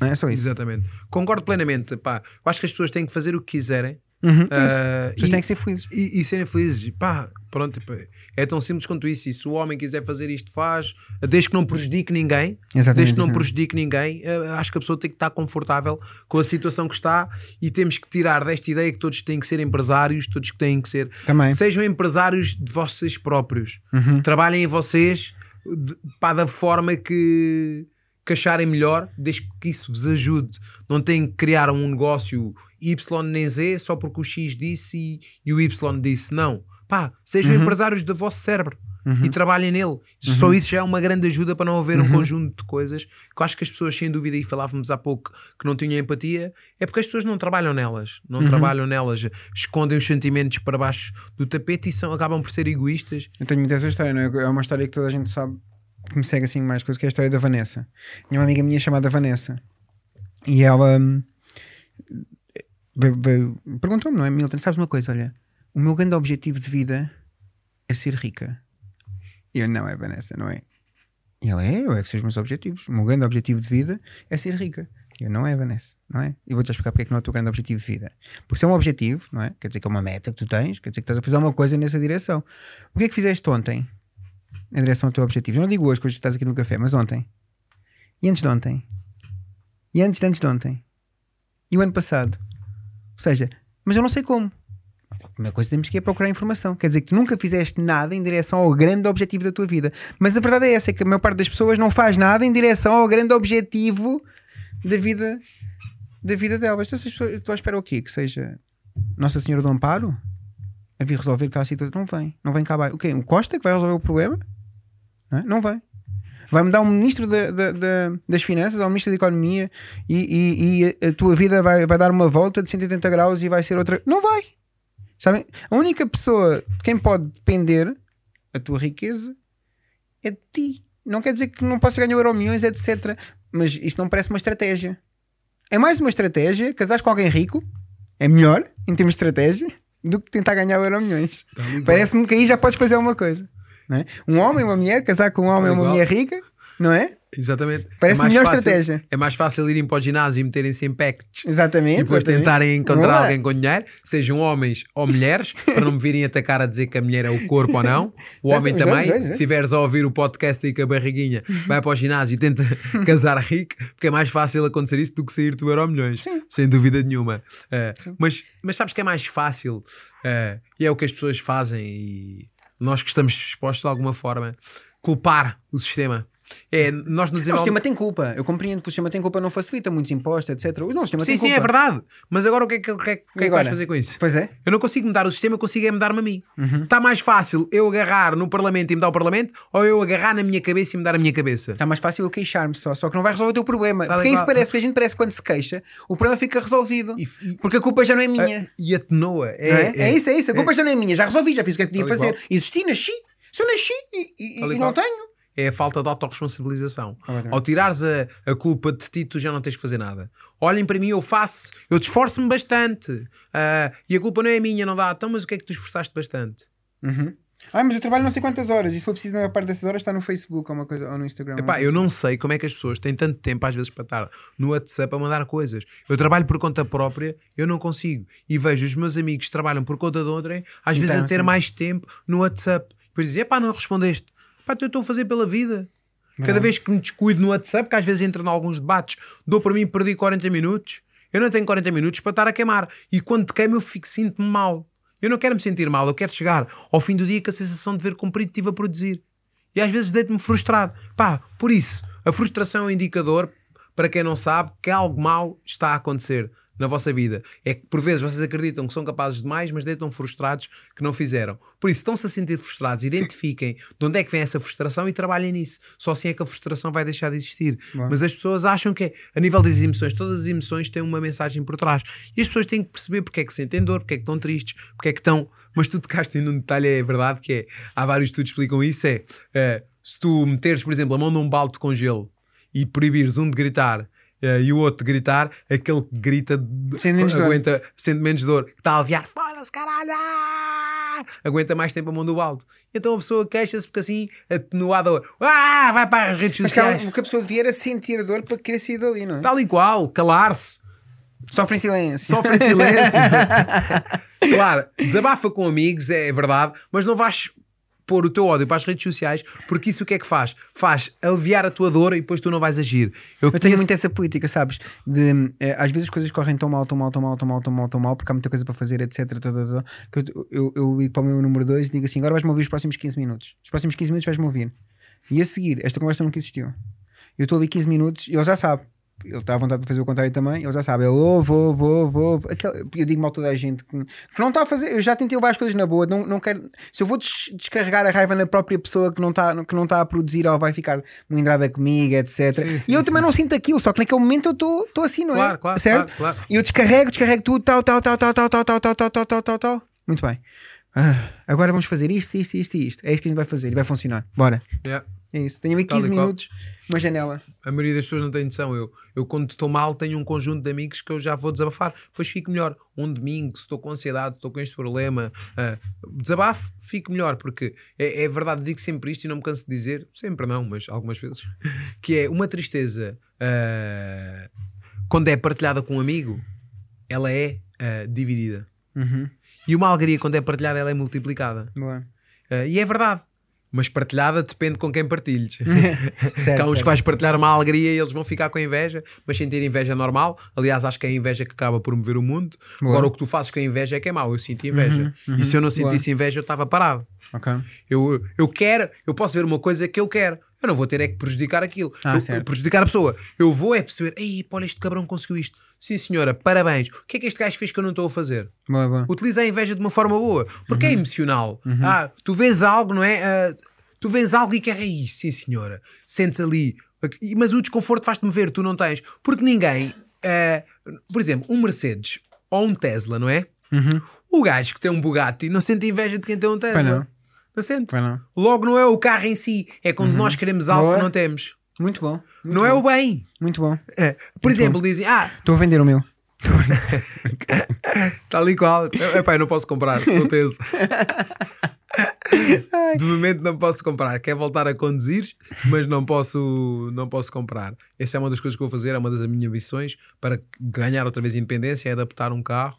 Não é só isso. Exatamente. Concordo plenamente. Pá, eu acho que as pessoas têm que fazer o que quiserem. Uhum, ah, pessoas e- têm que ser felizes. e, e serem felizes. Pá, pronto, pá, é tão simples quanto isso. E se o homem quiser fazer isto, faz, desde que não prejudique ninguém, Exatamente, desde que não exatamente. prejudique ninguém, eh, acho que a pessoa tem que estar confortável com a situação que está e temos que tirar desta ideia que todos têm que ser empresários, todos que têm que ser. Também. Sejam empresários de vocês próprios. Uhum. Trabalhem em vocês de- pá, da forma que. Que acharem melhor, desde que isso vos ajude. Não têm que criar um negócio Y nem Z só porque o X disse e, e o Y disse. Não. Pá, sejam Uhum. empresários do vosso cérebro e trabalhem nele. Só isso já é uma grande ajuda para não haver Uhum. um conjunto de coisas que eu acho que as pessoas, sem dúvida, e falávamos há pouco que não tinham empatia, é porque as pessoas não trabalham nelas. Não Uhum. trabalham nelas, escondem os sentimentos para baixo do tapete e são, acabam por ser egoístas. Eu tenho muito essa história, não é? É uma história que toda a gente sabe que me segue assim mais coisas, que é a história da Vanessa. Tinha uma amiga minha chamada Vanessa e ela hum, perguntou-me, não é? Milton, sabes uma coisa? Olha, o meu grande objetivo de vida é ser rica. E eu, não é, Vanessa, não é? E ela, é, eu é que são os meus objetivos. O meu grande objetivo de vida é ser rica. E eu, não é, Vanessa, não é? E vou-te explicar porque é que não é o teu grande objetivo de vida. Porque se é um objetivo, não é? Quer dizer que é uma meta que tu tens, quer dizer que estás a fazer uma coisa nessa direção. O que é que fizeste ontem em direção ao teu objetivo? Eu não digo hoje, que hoje estás aqui no café, mas ontem. E antes de ontem. E antes de antes de ontem. E o ano passado. Ou seja, mas eu não sei como. A primeira coisa que temos que ir é procurar informação. Quer dizer que tu nunca fizeste nada em direção ao grande objetivo da tua vida. Mas a verdade é essa: é que a maior parte das pessoas não faz nada em direção ao grande objetivo da vida, da vida delas. Então, pessoas, à espera o quê? Que seja Nossa Senhora do Amparo a vir resolver cá a situação. Não vem. Não vem cá. O quê? O Costa que vai resolver o problema? Não, é? Não vem. Vai-me dar um ministro da- da- da- das Finanças ou um ministro da Economia e, e- e a tua vida vai, vai dar uma volta de 180 graus e vai ser outra. Não vai. Sabem? A única pessoa de quem pode depender a tua riqueza é de ti. Não quer dizer que não possa ganhar euro milhões, etc. Mas isso não parece uma estratégia. É mais uma estratégia. Casares com alguém rico é melhor, em termos de estratégia, do que tentar ganhar euro milhões. Parece-me que aí já podes fazer alguma coisa. Não é? Um homem, uma mulher, casar com um homem ou uma mulher rica, não é? Exatamente. Parece é mais melhor fácil, estratégia. É mais fácil irem para o ginásio e meterem-se em pacts. Exatamente. E depois exatamente. tentarem encontrar é? alguém com dinheiro, sejam homens ou mulheres, para não me virem atacar a dizer que a mulher é o corpo ou não. O homem também, dois, se estiveres a ouvir o podcast aí com a barriguinha, vai para o ginásio e tenta casar rico, porque é mais fácil acontecer isso do que sair do Euro Milhões, sem dúvida nenhuma. Uh, mas, mas sabes que é mais fácil, uh, e é o que as pessoas fazem, e nós que estamos expostos de alguma forma, culpar o sistema. É, nós Não, o sistema tem culpa. Eu compreendo que o sistema tem culpa, não facilita muitos impostos, etc. O sistema Sim, tem sim, culpa. é verdade. Mas agora o que é que, o que, é, que- que é que vais fazer com isso? Pois é. Eu não consigo mudar o sistema, eu consigo é mudar-me a mim. Uhum. Está mais fácil eu agarrar no Parlamento e mudar o Parlamento ou eu agarrar na minha cabeça e mudar a minha cabeça? Está mais fácil eu queixar-me só, só que não vai resolver o teu problema. Tá Porque é isso que claro. parece, porque a gente parece que quando se queixa, o problema fica resolvido. E- e- porque a culpa já não é minha. Ah, E atenua. É, não é? É isso, é isso. A culpa já não é minha. Já resolvi, já fiz o que é que podia e fazer. Existi, nasci. Se eu nasci e, e- Tal e não tenho. É a falta de autorresponsabilização. Completamente. Ao tirares a, a culpa de ti, tu já não tens que fazer nada. Olhem para mim, eu faço, eu te esforço-me bastante. Ah, e a culpa não é minha, não dá. Então, mas o que é que tu esforçaste bastante? Ah, mas eu trabalho não sei quantas horas. E se for preciso, na maior parte dessas horas, está no Facebook ou, uma coisa, ou no Instagram. Epá, eu assim. não sei como é que as pessoas têm tanto tempo às vezes para estar no WhatsApp a mandar coisas. Eu trabalho por conta própria, eu não consigo. E vejo os meus amigos que trabalham por conta de outrem, às vezes Então, a ter sim. mais tempo no WhatsApp. Depois dizem, epá, não respondeste. Pá, eu estou a fazer pela vida. Cada vez que me descuido no WhatsApp, que às vezes entro em alguns debates, dou para mim e perdi 40 minutos. Eu não tenho 40 minutos para estar a queimar. E quando te queimo, eu fico, sinto-me mal. Eu não quero me sentir mal, eu quero chegar ao fim do dia com a sensação de ver cumprido estive a produzir. E às vezes deito-me frustrado. Pá, por isso, a frustração é um indicador, para quem não sabe, que algo mau está a acontecer na vossa vida. É que por vezes vocês acreditam que são capazes de mais, mas deitam frustrados que não fizeram. Por isso, estão-se a sentir frustrados, identifiquem de onde é que vem essa frustração e trabalhem nisso. Só assim é que a frustração vai deixar de existir. Mas as pessoas acham que, é, a nível das emoções, todas as emoções têm uma mensagem por trás. E as pessoas têm que perceber porque é que sentem dor, porque é que estão tristes, porque é que estão. Mas tu tocaste num detalhe, é verdade, que é. Há vários estudos que explicam isso: é. eh, se tu meteres, por exemplo, a mão num balde com gelo e proibires um de gritar eh, e o outro gritar, aquele que grita Sente menos dor. aguenta, sente menos dor, que está a aliviar, foda-se caralho, ah!" aguenta mais tempo a mão do balde. Então a pessoa queixa-se porque assim, atenuada, ah, vai para as redes sociais. ela- o que a pessoa devia era sentir dor para querer sair dali, não é? Tal e qual, calar-se. Sofre em silêncio. Sofre em silêncio. claro, desabafa com amigos, é verdade, mas não vais pôr o teu ódio para as redes sociais, porque isso o que é que faz? Faz aliviar a tua dor e depois tu não vais agir. Eu tenho conheço- muito essa política, sabes? De, eh, às vezes as coisas correm tão mal, tão mal, tão mal, tão mal, tão mal, tão mal, porque há muita coisa para fazer, etc. tá, tá, tá, que eu, eu, eu ligo para o meu número 2 e digo assim: agora vais-me ouvir os próximos 15 minutos. Os próximos 15 minutos vais-me ouvir. E a seguir, esta conversa nunca existiu. Eu estou ali 15 minutos e ele já sabe. Ele está à vontade de fazer o contrário também, ele já sabe. Eu oh, vou, vou, vou. vou. Aquele- eu digo mal a toda a gente que, que não está a fazer. Eu já tentei várias coisas na boa. Não, não quero, se eu vou des- descarregar a raiva na própria pessoa que não está que não está a produzir ou vai ficar melindrada comigo, etc. Sim, sim, e eu sim. também não sinto aquilo, só que naquele momento eu estou assim, não é? Claro, claro, certo? claro, claro. E eu descarrego, descarrego tudo, tal, tal, tal, tal, tal, tal, tal, tal, tal, tal, tal, tal, tal. Muito bem. Ah, agora vamos fazer isto, isto, isto e isto. É isto que a gente vai fazer e vai funcionar. Bora. Yeah. É isso. Tenho aí Tal e 15 qual. minutos, uma janela. A maioria das pessoas não tem noção. Eu, eu quando estou mal, tenho um conjunto de amigos que eu já vou desabafar. Depois fico melhor. Um domingo, se estou com ansiedade, estou com este problema, ah, desabafo, fico melhor. Porque é, é verdade, digo sempre isto e não me canso de dizer, sempre não, mas algumas vezes, que é uma tristeza ah, quando é partilhada com um amigo, ela é ah, dividida. Uhum. E uma alegria, quando é partilhada, ela é multiplicada. Ah, e é verdade. Mas partilhada depende com quem partilhes. Certo, Há uns que vais partilhar uma alegria e eles vão ficar com inveja, mas sentir inveja é normal. Aliás, acho que é a inveja que acaba por mover o mundo. Boa. Agora, o que tu fazes com a inveja é que é mau. Eu sinto inveja. E se eu não sentisse inveja, eu estava parado. Ok. Eu, eu quero, eu posso ver uma coisa que eu quero. Eu não vou ter é que prejudicar aquilo. Ah, Eu- prejudicar a pessoa. Eu vou é perceber, ei, olha, este cabrão conseguiu isto. Sim, senhora, parabéns. O que é que este gajo fez que eu não estou a fazer? Boa, boa. Utiliza a inveja de uma forma boa. Porque Uhum. é emocional. Ah, tu vês algo, não é? Ah, tu vês algo e quer isso, sim senhora. Sentes ali. Mas o desconforto faz-te mover, tu não tens. Porque ninguém. ah, por exemplo, um Mercedes ou um Tesla, não é? O gajo que tem um Bugatti não sente inveja de quem tem um Tesla. Uhum. não. Não sente. Pois não. Logo não é o carro em si, é quando nós queremos algo Boa. que não temos. Muito bom. Muito não bom. é o bem. Muito bom. É. Por exemplo, dizem, ah, Estou a vender o meu. Tal e qual. Epá, eu não posso comprar, estou teso. De momento não posso comprar. Quer voltar a conduzir, mas não posso, não posso comprar. Essa é uma das coisas que vou fazer, é uma das minhas missões para ganhar outra vez independência, é adaptar um carro.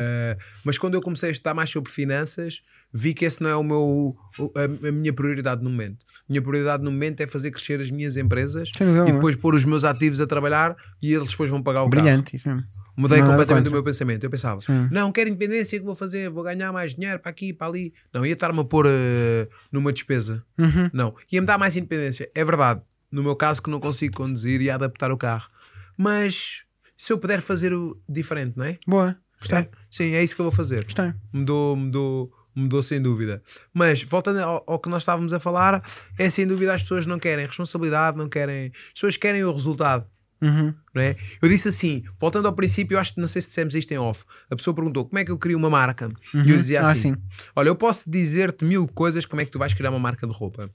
Eh, mas quando eu comecei a estudar mais sobre finanças, vi que esse não é o meu, a, a minha prioridade no momento. A minha prioridade no momento é fazer crescer as minhas empresas dúvida, e depois pôr os meus ativos a trabalhar e eles depois vão pagar o carro. Brilhante, isso mesmo. Mudei Não completamente o meu pensamento. Eu pensava, não, quero independência, que vou fazer? Vou ganhar mais dinheiro para aqui, para ali. Não, ia estar-me a pôr eh, numa despesa. Uhum. Não, ia-me dar mais independência. É verdade, no meu caso que não consigo conduzir e adaptar o carro. Mas se eu puder fazer o diferente, não é? Boa. Gostei. É, sim, é isso que eu vou fazer. Gostei. Mudou, mudou, mudou sem dúvida. Mas voltando ao, ao que nós estávamos a falar, é sem dúvida as pessoas não querem responsabilidade, não querem. As pessoas querem o resultado. Uhum. Não é? Eu disse assim, voltando ao princípio, eu acho que não sei se dissemos isto em off. A pessoa perguntou como é que eu crio uma marca. E eu dizia Ah, assim: sim. Olha, eu posso dizer-te mil coisas como é que tu vais criar uma marca de roupa.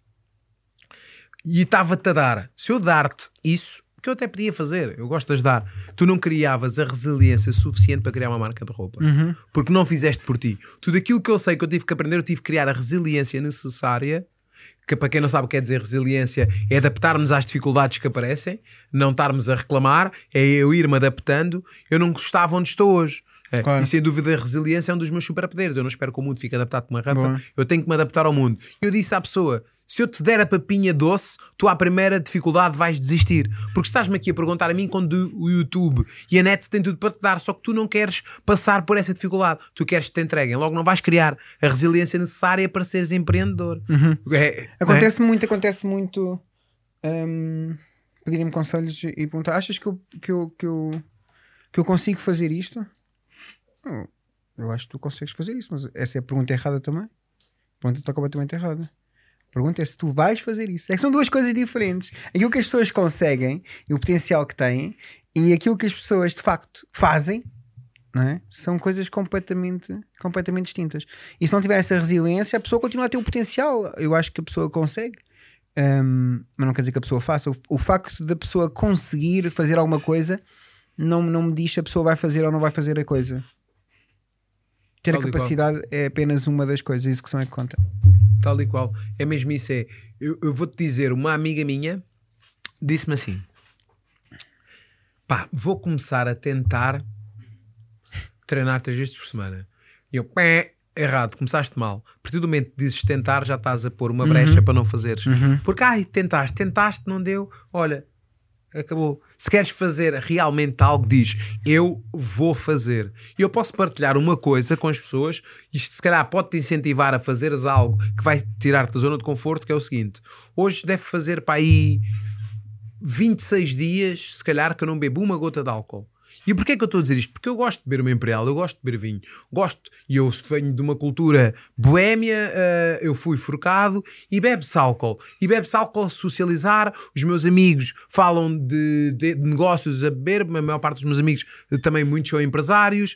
E estava-te a dar. Se eu dar-te isso, que eu até podia fazer, eu gosto de ajudar, tu não criavas a resiliência suficiente para criar uma marca de roupa. Porque não fizeste por ti. Tudo aquilo que eu sei que eu tive que aprender, eu tive que criar a resiliência necessária. Que para quem não sabe o que quer dizer resiliência, é adaptarmos às dificuldades que aparecem, não estarmos a reclamar, é eu ir-me adaptando. Eu não gostava onde estou hoje. É, Claro. E sem dúvida a resiliência é um dos meus superpoderes. Eu não espero que o mundo fique adaptado com uma rampa. Boa. Eu tenho que me adaptar ao mundo. Eu disse à pessoa: se eu te der a papinha doce, tu à primeira dificuldade vais desistir. Porque estás-me aqui a perguntar a mim quando o YouTube e a net tem tudo para te dar, só que tu não queres passar por essa dificuldade. Tu queres que te entreguem. Logo não vais criar a resiliência necessária para seres empreendedor. É- Uhum. Acontece muito, acontece muito hum, pedirem-me conselhos e perguntar: achas que eu, que, eu, que, eu, que eu consigo fazer isto? Eu acho que tu consegues fazer isso, mas essa é a pergunta errada também. A pergunta está completamente errada. Pergunta é se tu vais fazer isso. É que são duas coisas diferentes. Aquilo que as pessoas conseguem e o potencial que têm e aquilo que as pessoas de facto fazem não é? são coisas completamente, completamente distintas. E se não tiver essa resiliência, a pessoa continua a ter o potencial. Eu acho que a pessoa consegue, hum, mas não quer dizer que a pessoa faça. O, o facto da pessoa conseguir fazer alguma coisa não, não me diz se a pessoa vai fazer ou não vai fazer a coisa. Ter Tal a capacidade é apenas uma das coisas, a execução é que conta. Tal e qual. É mesmo isso. É. Eu, eu vou-te dizer, uma amiga minha disse-me assim: pá, vou começar a tentar treinar três vezes por semana. E eu, pé, errado, começaste mal. A partir do momento que dizes tentar, já estás a pôr uma brecha para não fazeres. Porque, ai, tentaste, tentaste, não deu, olha, acabou. Se queres fazer realmente algo, diz eu vou fazer. E eu posso partilhar uma coisa com as pessoas, isto se calhar pode te incentivar a fazeres algo que vai tirar-te da zona de conforto, que é o seguinte: hoje deve fazer para aí 26 dias, se calhar, que eu não bebo uma gota de álcool. E porquê é que eu estou a dizer isto? Porque eu gosto de beber uma Imperial, eu gosto de beber vinho, gosto, e eu venho de uma cultura boémia, eh, eu fui forcado e bebe-se álcool. E bebe-se álcool socializar, os meus amigos falam de, de- de negócios a beber, a maior parte dos meus amigos eh, também muitos são empresários.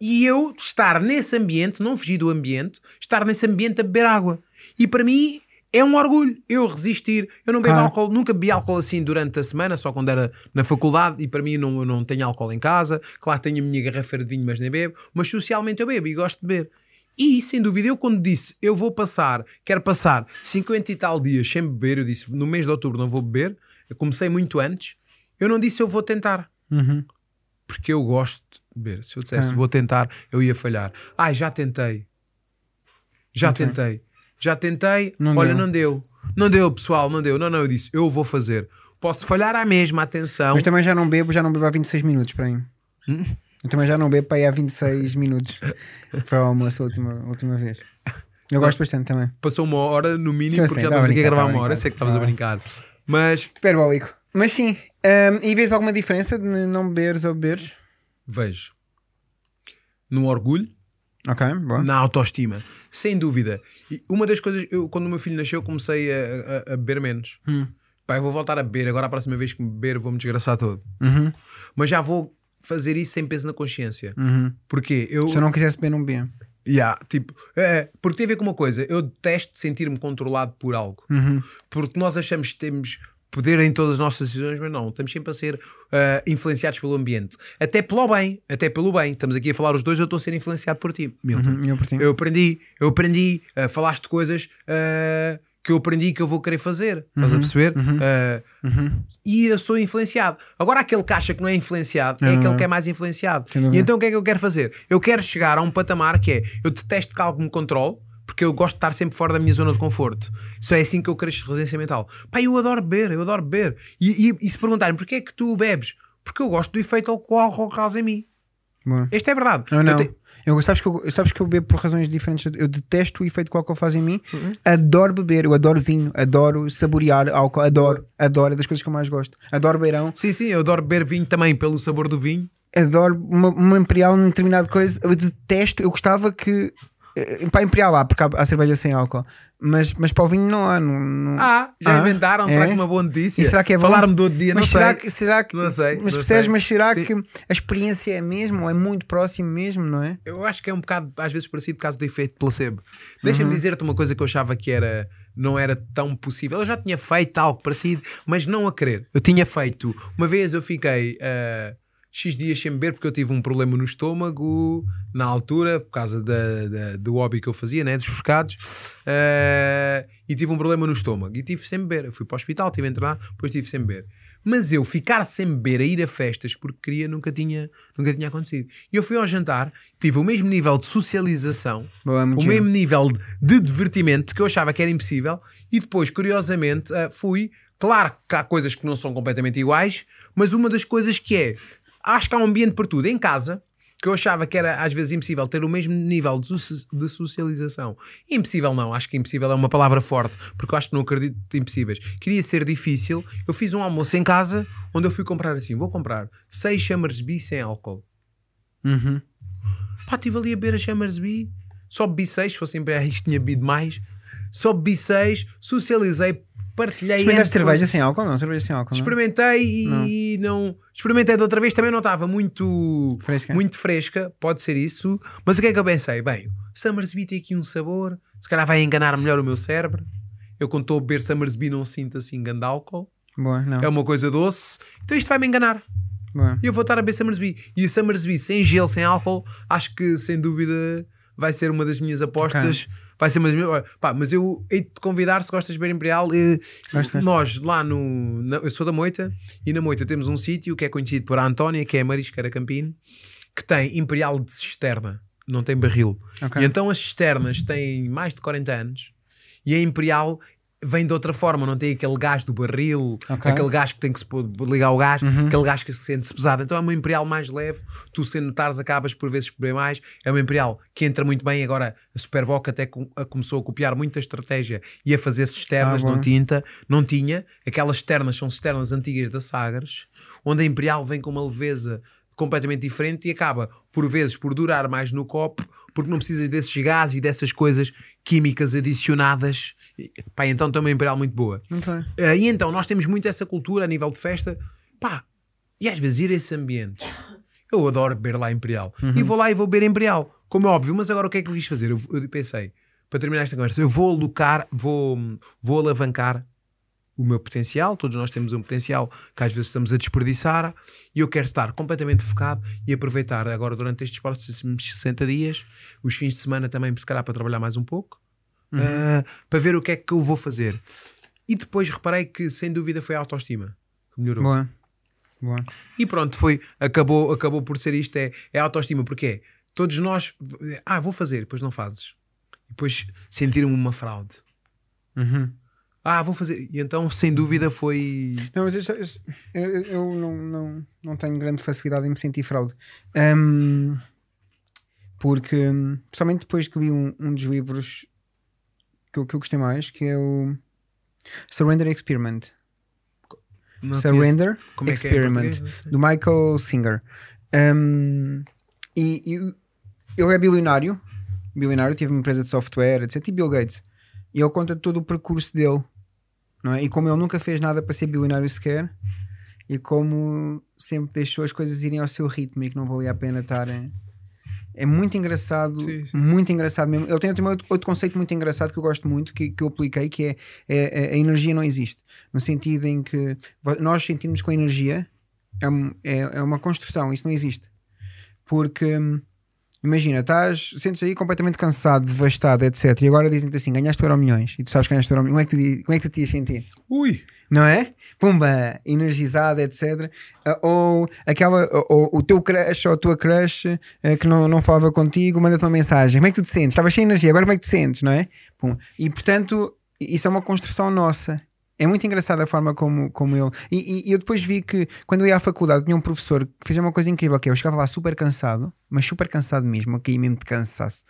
E eu estar nesse ambiente, não fugir do ambiente, estar nesse ambiente a beber água. E para mim é um orgulho eu resistir. Eu não bebo Claro. álcool, nunca bebi álcool assim durante a semana, só quando era na faculdade. E para mim não, não tenho álcool em casa. Claro tenho a minha garrafeira de vinho, mas nem bebo. Mas socialmente eu bebo e gosto de beber. E sem dúvida, eu quando disse eu vou passar, quero passar 50 e tal dias sem beber, eu disse no mês de outubro não vou beber. Eu comecei muito antes. Eu não disse eu vou tentar porque eu gosto de beber. Se eu dissesse Ah. vou tentar, eu ia falhar. Ai, já tentei. Já Ok. tentei. Já tentei. Não Olha, deu. não deu. Não deu, pessoal, não deu. Não, não, eu disse, eu vou fazer. Posso falhar à mesma, atenção. Mas também já não bebo, já não bebo há 26 minutos para mim. Hum? Eu também já não bebo para aí há 26 minutos. Foi o almoço a última, a última vez. Eu gosto bastante também. Passou uma hora no mínimo, Então, porque assim, já estamos aqui a gravar uma hora. sei que estavas a brincar. Mas Hiperbólico. Mas sim. hum, e vês alguma diferença de não beberes ou beberes? vejo. No orgulho, Na autoestima. Sem dúvida. E uma das coisas, eu, quando o meu filho nasceu, comecei a, a- a beber menos. Hum. Eu vou voltar a beber. Agora, a próxima vez que me beber, vou-me desgraçar todo. Uhum, Mas já vou fazer isso sem peso na consciência. uhum. Porque eu. Se eu não quisesse beber, não bebia. Yeah, tipo, é, porque tem a ver com uma coisa. Eu detesto sentir-me controlado por algo. Uhum. Porque nós achamos que temos poder em todas as nossas decisões, mas não. Estamos sempre a ser ah, influenciados pelo ambiente. Até pelo bem. Até pelo bem. Estamos aqui a falar os dois, eu estou a ser influenciado por ti, Milton. Uhum, eu por ti. Eu aprendi, eu aprendi, ah, falaste coisas ah, que eu aprendi que eu vou querer fazer. Estás Uhum, a perceber? Ah, E eu sou influenciado. Agora, aquele que acha que não é influenciado é Não, aquele que é mais influenciado. E então o que é que eu quero fazer? Eu quero chegar a um patamar que é eu detesto que algo me controle. Porque eu gosto de estar sempre fora da minha zona de conforto. Isso é assim que eu cresço resiliência mental. Pá, eu adoro beber, eu adoro beber. E, e, e se perguntarem porquê é que tu bebes? Porque eu gosto do efeito que o álcool causa em mim. Boa. Este é verdade. Não, não. Eu te- Eu, sabes, que eu, sabes que eu bebo por razões diferentes. Eu detesto o efeito que o álcool faz em mim. Uhum. Adoro beber, eu adoro vinho, adoro saborear álcool, adoro, adoro, é das coisas que eu mais gosto. Adoro beirão, Sim, sim, eu adoro beber vinho também pelo sabor do vinho. adoro uma, uma imperial numa determinada coisa. Eu detesto, eu gostava que. Eh, Para imperial há, porque há, cerveja sem álcool, mas, mas para o vinho não há. Não, não- Ah, já Ah, inventaram, é? trago uma boa notícia. E será que é bom? Falar-me do outro dia, mas não será sei. Que, será que, Não sei, Mas percebes, mas será Sim. que a experiência é mesmo? É muito próximo mesmo, não é? Eu acho que é um bocado, às vezes, parecido por causa do efeito placebo. Deixa-me Uhum. dizer-te uma coisa que eu achava que era, não era tão possível. Eu já tinha feito algo parecido, mas não a querer. Eu tinha feito. Uma vez eu fiquei ah, X dias sem beber porque eu tive um problema no estômago na altura, por causa da, da- do hobby que eu fazia, né, dos foscados, ah, e tive um problema no estômago e tive sem beber. Eu fui para o hospital, tive a entrar, depois tive sem beber. Mas eu ficar sem beber, a ir a festas porque queria, nunca tinha, nunca tinha acontecido. E eu fui ao jantar, tive o mesmo nível de socialização, muito o mesmo nível de divertimento que eu achava que era impossível, e depois, curiosamente, ah, fui. Claro que há coisas que não são completamente iguais, mas uma das coisas que é, acho que há um ambiente para tudo. Em casa, que eu achava que era às vezes impossível ter o mesmo nível de, soci- de socialização. Impossível não, acho que impossível é uma palavra forte, porque eu acho que não acredito em impossíveis. Queria ser difícil, eu fiz um almoço em casa, onde eu fui comprar assim, vou comprar seis Chammersby sem álcool. Uhum. Pá, estive ali a beber a Chammersby, só bebi seis, se fosse sempre ah, isto tinha bebido mais. Só bebi seis, socializei, partilhei. Experimentaste cerveja sem álcool? Não, cerveja sem álcool. Não? Experimentei e não. Experimentei da outra vez, também não estava muito Fresca. muito fresca, pode ser isso. Mas o que é que eu pensei? Bem, Summersby tem aqui um sabor, se calhar vai enganar melhor o meu cérebro. Eu, quando estou a beber Summersby, não sinto assim grande álcool. Boa, não. É uma coisa doce, então isto vai me enganar. E eu vou estar a beber Summersby. E a Summersby sem gelo, sem álcool, acho que sem dúvida vai ser uma das minhas apostas. Vai ser olha, Pá, mas eu hei de te convidar se gostas de beber Imperial. eh, Gosto, gosto. nós lá no. na- eu sou da Moita e na Moita temos um sítio que é conhecido por Antónia, que é a Marisqueira Campino, que tem Imperial de cisterna, não tem barril. Ok. E então as cisternas têm mais de 40 anos e a Imperial vem de outra forma, não tem aquele gás do barril, Ok. aquele gás que tem que se ligar o gás, aquele gás que se sente pesado. Então é uma Imperial mais leve, tu sendo notares acabas por vezes por beber mais. É uma Imperial que entra muito bem. Agora a Superboc até com- a- começou a copiar muita estratégia e a fazer cisternas, Ah, não tinta, não tinha. Aquelas cisternas são cisternas antigas da Sagres, onde a Imperial vem com uma leveza completamente diferente e acaba por vezes por durar mais no copo porque não precisas desses gases e dessas coisas químicas adicionadas. Pá, então tem uma Imperial muito boa. Ok. Eh, e então nós temos muito essa cultura a nível de festa, pá, e às vezes ir a esse ambiente. Eu adoro beber lá Imperial. E vou lá e vou beber Imperial, como é óbvio. Mas agora o que é que eu quis fazer? Eu, eu pensei, para terminar esta conversa, eu vou alocar, vou, vou alavancar o meu potencial. Todos nós temos um potencial que às vezes estamos a desperdiçar. E eu quero estar completamente focado e aproveitar agora durante estes próximos 60 dias, os fins de semana também, se calhar, para trabalhar mais um pouco, ah, para ver o que é que eu vou fazer. E depois reparei que, sem dúvida, foi a autoestima que melhorou. Boa. Boa. E pronto, foi, acabou, acabou por ser isto, é, é autoestima, porque é, todos nós, ah, vou fazer, depois não fazes. E depois sentiram uma fraude. Uhum. Ah, vou fazer. E então, sem dúvida, foi. Não, mas eu, eu, eu- não, não, não tenho grande facilidade em me sentir fraude. Ahm, porque, hum, principalmente depois que vi um, um dos livros que eu, que eu gostei mais, que é o Surrender Experiment. Não. Surrender é é Experiment, sei. do Michael Singer. Um, e, e ele é bilionário, bilionário, teve uma empresa de software, etc. E Bill Gates. E ele conta todo o percurso dele, não é? E como ele nunca fez nada para ser bilionário sequer, e como sempre deixou as coisas irem ao seu ritmo e que não valia a pena estar. É muito engraçado, Sim, sim. muito engraçado mesmo. Ele tem também outro, conceito muito engraçado que eu gosto muito, que, que eu apliquei, que é, é- é- a energia não existe. No sentido em que nós sentimos com a energia é, é, é uma construção, isso não existe. Porque hum, imagina, estás, sentes aí completamente cansado, devastado, etc. E agora dizem-te assim: ganhaste euro milhões e tu sabes que ganhaste euro milhões. Como é que tu, como é que tu te ias sentir? Ui! Não é? Pumba, energizada, etc. Ah, ou aquela, ou, ou o teu crush ou a tua crush ah, que não, não falava contigo, manda-te uma mensagem. Como é que tu te sentes? Estavas sem energia, agora como é que te sentes, não é? Pum. E portanto, isso é uma construção nossa. É muito engraçada a forma como, como eu. E, e- eu depois vi que quando eu ia à faculdade tinha um professor que fez uma coisa incrível: que é, eu chegava lá super cansado, mas super cansado mesmo, caí mesmo de cansaço.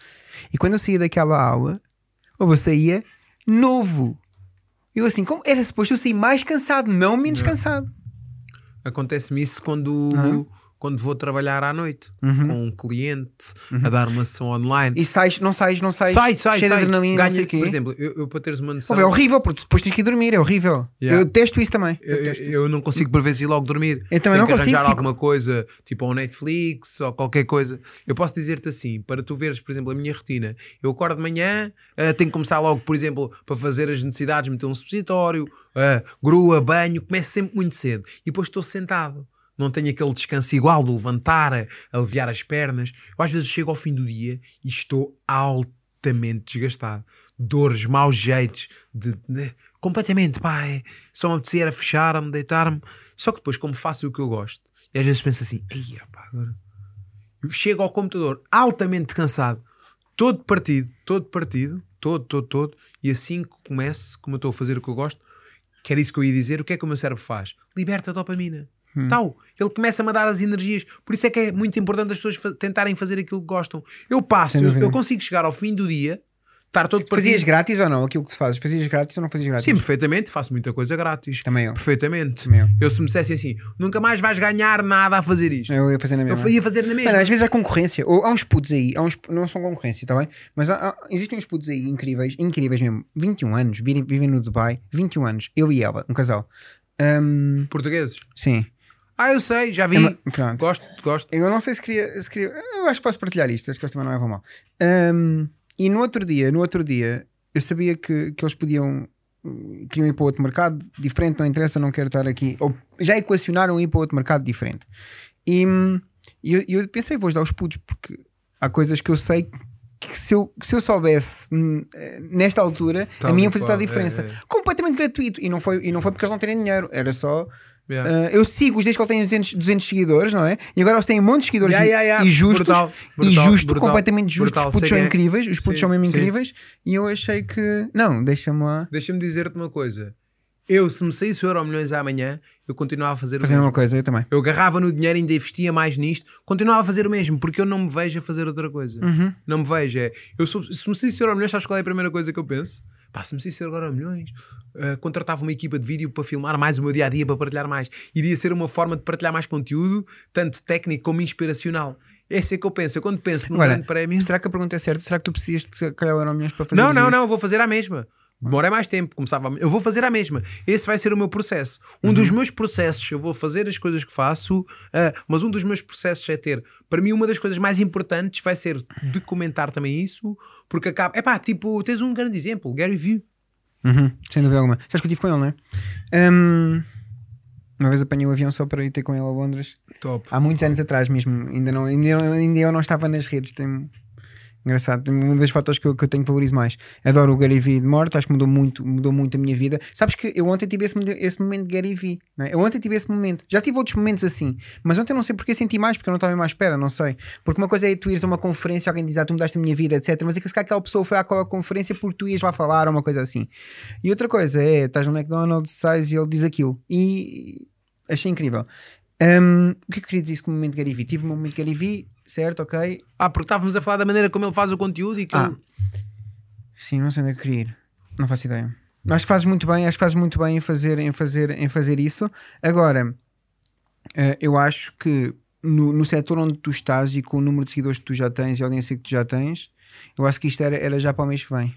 E quando eu saía daquela aula, ou eu saía novo. Eu assim, como era suposto eu sair mais cansado, não menos cansado. Acontece-me isso quando, Aham. Quando vou trabalhar à noite Uhum. com um cliente a dar uma sessão online. E sais, não sais, não sais, sai, sai, cheio sai. de adrenalina, Ganha, por exemplo, eu, eu para teres uma noção. Pô, é horrível, porque depois tens que ir dormir, é horrível. Yeah. Eu testo isso também. Eu, Eu isso. eu não consigo por vezes ir logo dormir. Eu também Tenho não que consigo, arranjar fico- alguma coisa, tipo ao Netflix ou qualquer coisa. Eu posso dizer-te assim, para tu veres, por exemplo, a minha rotina. Eu acordo de manhã, eh, tenho que começar logo, por exemplo, para fazer as necessidades, meter um supositório, eh, grua, banho, começo sempre muito cedo. E depois estou sentado. Não tenho aquele descanso igual de levantar, aliviar as pernas. Eu às vezes chego ao fim do dia e estou altamente desgastado. Dores, maus jeitos, de, de- completamente, pá, é, só me apetecer a fechar-me, deitar-me. Só que depois, como faço o que eu gosto, e às vezes penso assim, ei, pá, agora. Eu chego ao computador altamente cansado, todo partido, todo partido, todo, todo, todo, e assim que começo, como eu estou a fazer o que eu gosto, que era isso que eu ia dizer, o que é que o meu cérebro faz? Liberta a dopamina. Tal, ele começa-me a dar as energias. Por isso é que é muito importante as pessoas fa- tentarem fazer aquilo que gostam. Eu passo, eu, eu consigo chegar ao fim do dia, estar todo partido. Fazias grátis ou não? Aquilo que tu fazes, fazias grátis ou não fazias grátis? Sim, perfeitamente, faço muita coisa grátis. Também eu. Perfeitamente. Também eu. se me dissessem assim, nunca mais vais ganhar nada a fazer isto. Eu ia fazer na mesma. Eu ia fazer na mesma. Mano, às vezes há concorrência, ou há uns putos aí, há uns, não são concorrência, tá bem? Mas há- há- existem uns putos aí incríveis, incríveis mesmo, 21 anos, vivem, vivem no Dubai, 21 anos, eu e ela, um casal. Ahm, Portugueses. sim. Ah, eu sei, já vi. É pronto. Gosto, gosto. Eu não sei se queria, se queria. Eu acho que posso partilhar isto, acho que eles também não levam mal. Ahm, e no outro dia, no outro dia, eu sabia que, que eles podiam. hum, Queriam ir para outro mercado diferente, não interessa, não quero estar aqui. Ou já equacionaram ir para outro mercado diferente. E e eu, eu pensei, vou dar os putos, porque há coisas que eu sei que se eu, que se eu soubesse hum, eh, nesta altura, Tal a minha fazia qual, toda a diferença. é, é. Completamente gratuito. E não, foi, e não foi porque eles não terem dinheiro, era só Yeah. Uh, eu sigo desde que ele tem 200, 200 seguidores, não é? E agora eles têm um monte de seguidores Yeah, e, yeah, e justos. Brutal, e brutal, justo, brutal, completamente justos. Os putos são é. incríveis. Os putos Sim, são mesmo sim. incríveis. E eu achei que. Não, deixa-me lá Deixa-me dizer-te uma coisa. Eu, se me saísse o Euro Milhões amanhã, eu continuava a fazer o fazer mesmo. uma coisa. Eu também. Eu agarrava no dinheiro e ainda investia mais nisto, continuava a fazer o mesmo, porque eu não me vejo a fazer outra coisa. Não me vejo. É, eu sou, se me saísse o Euro Milhões, sabes qual é a primeira coisa que eu penso? Pá, se me saísse o Euro Milhões, ah, contratava uma equipa de vídeo para filmar mais o meu dia a dia, para partilhar mais. Iria ser uma forma de partilhar mais conteúdo, tanto técnico como inspiracional. Esse é que eu penso. Eu quando penso num Agora, grande prémio. será que a pergunta é certa? Será que tu precisas de calhar Euro Milhões para fazer Não, não, isso? não, vou fazer a mesma. Demorei mais tempo, começava a... Eu vou fazer a mesma. Esse vai ser o meu processo. Um Uhum. dos meus processos, eu vou fazer as coisas que faço, ah, mas um dos meus processos é ter, para mim, uma das coisas mais importantes vai ser documentar também isso, porque acaba. É pá, tipo, tens um grande exemplo, Gary Vee. Uhum, sem dúvida alguma. Sabes que eu estive com ele, não é? Hum, uma vez apanhei o avião só para ir ter com ele a Londres. Top. Há muitos anos atrás mesmo. Ainda, não, ainda, ainda eu não estava nas redes. Tem... Engraçado, uma das fotos que eu, que eu tenho que valorizo mais. Adoro o Gary Vee de morte, acho que mudou muito, mudou muito a minha vida. Sabes que eu ontem tive esse, esse momento de Gary Vee, não é? Eu ontem tive esse momento. Já tive outros momentos assim, mas ontem não sei porque senti mais, porque eu não estava mais à espera, não sei. Porque uma coisa é tu ires a uma conferência, alguém diz, ah, tu mudaste a minha vida, etc. Mas é que se calhar aquela pessoa foi àquela conferência porque tu ias lá falar ou uma coisa assim. E outra coisa é, estás no McDonald's, sais e ele diz aquilo. E achei incrível. Hum, o que é que eu queria dizer isso com o momento Vee? Tive um momento Vee, certo, ok. Ah, porque estávamos a falar da maneira como ele faz o conteúdo e que Ah. ele- Sim, não sei onde é que queria ir. Não faço ideia. Acho que fazes muito bem, acho que fazes muito bem em fazer, em fazer, em fazer isso. Agora, eh, eu acho que no, no setor onde tu estás e com o número de seguidores que tu já tens e a audiência que tu já tens, eu acho que isto era, era já para o mês que vem.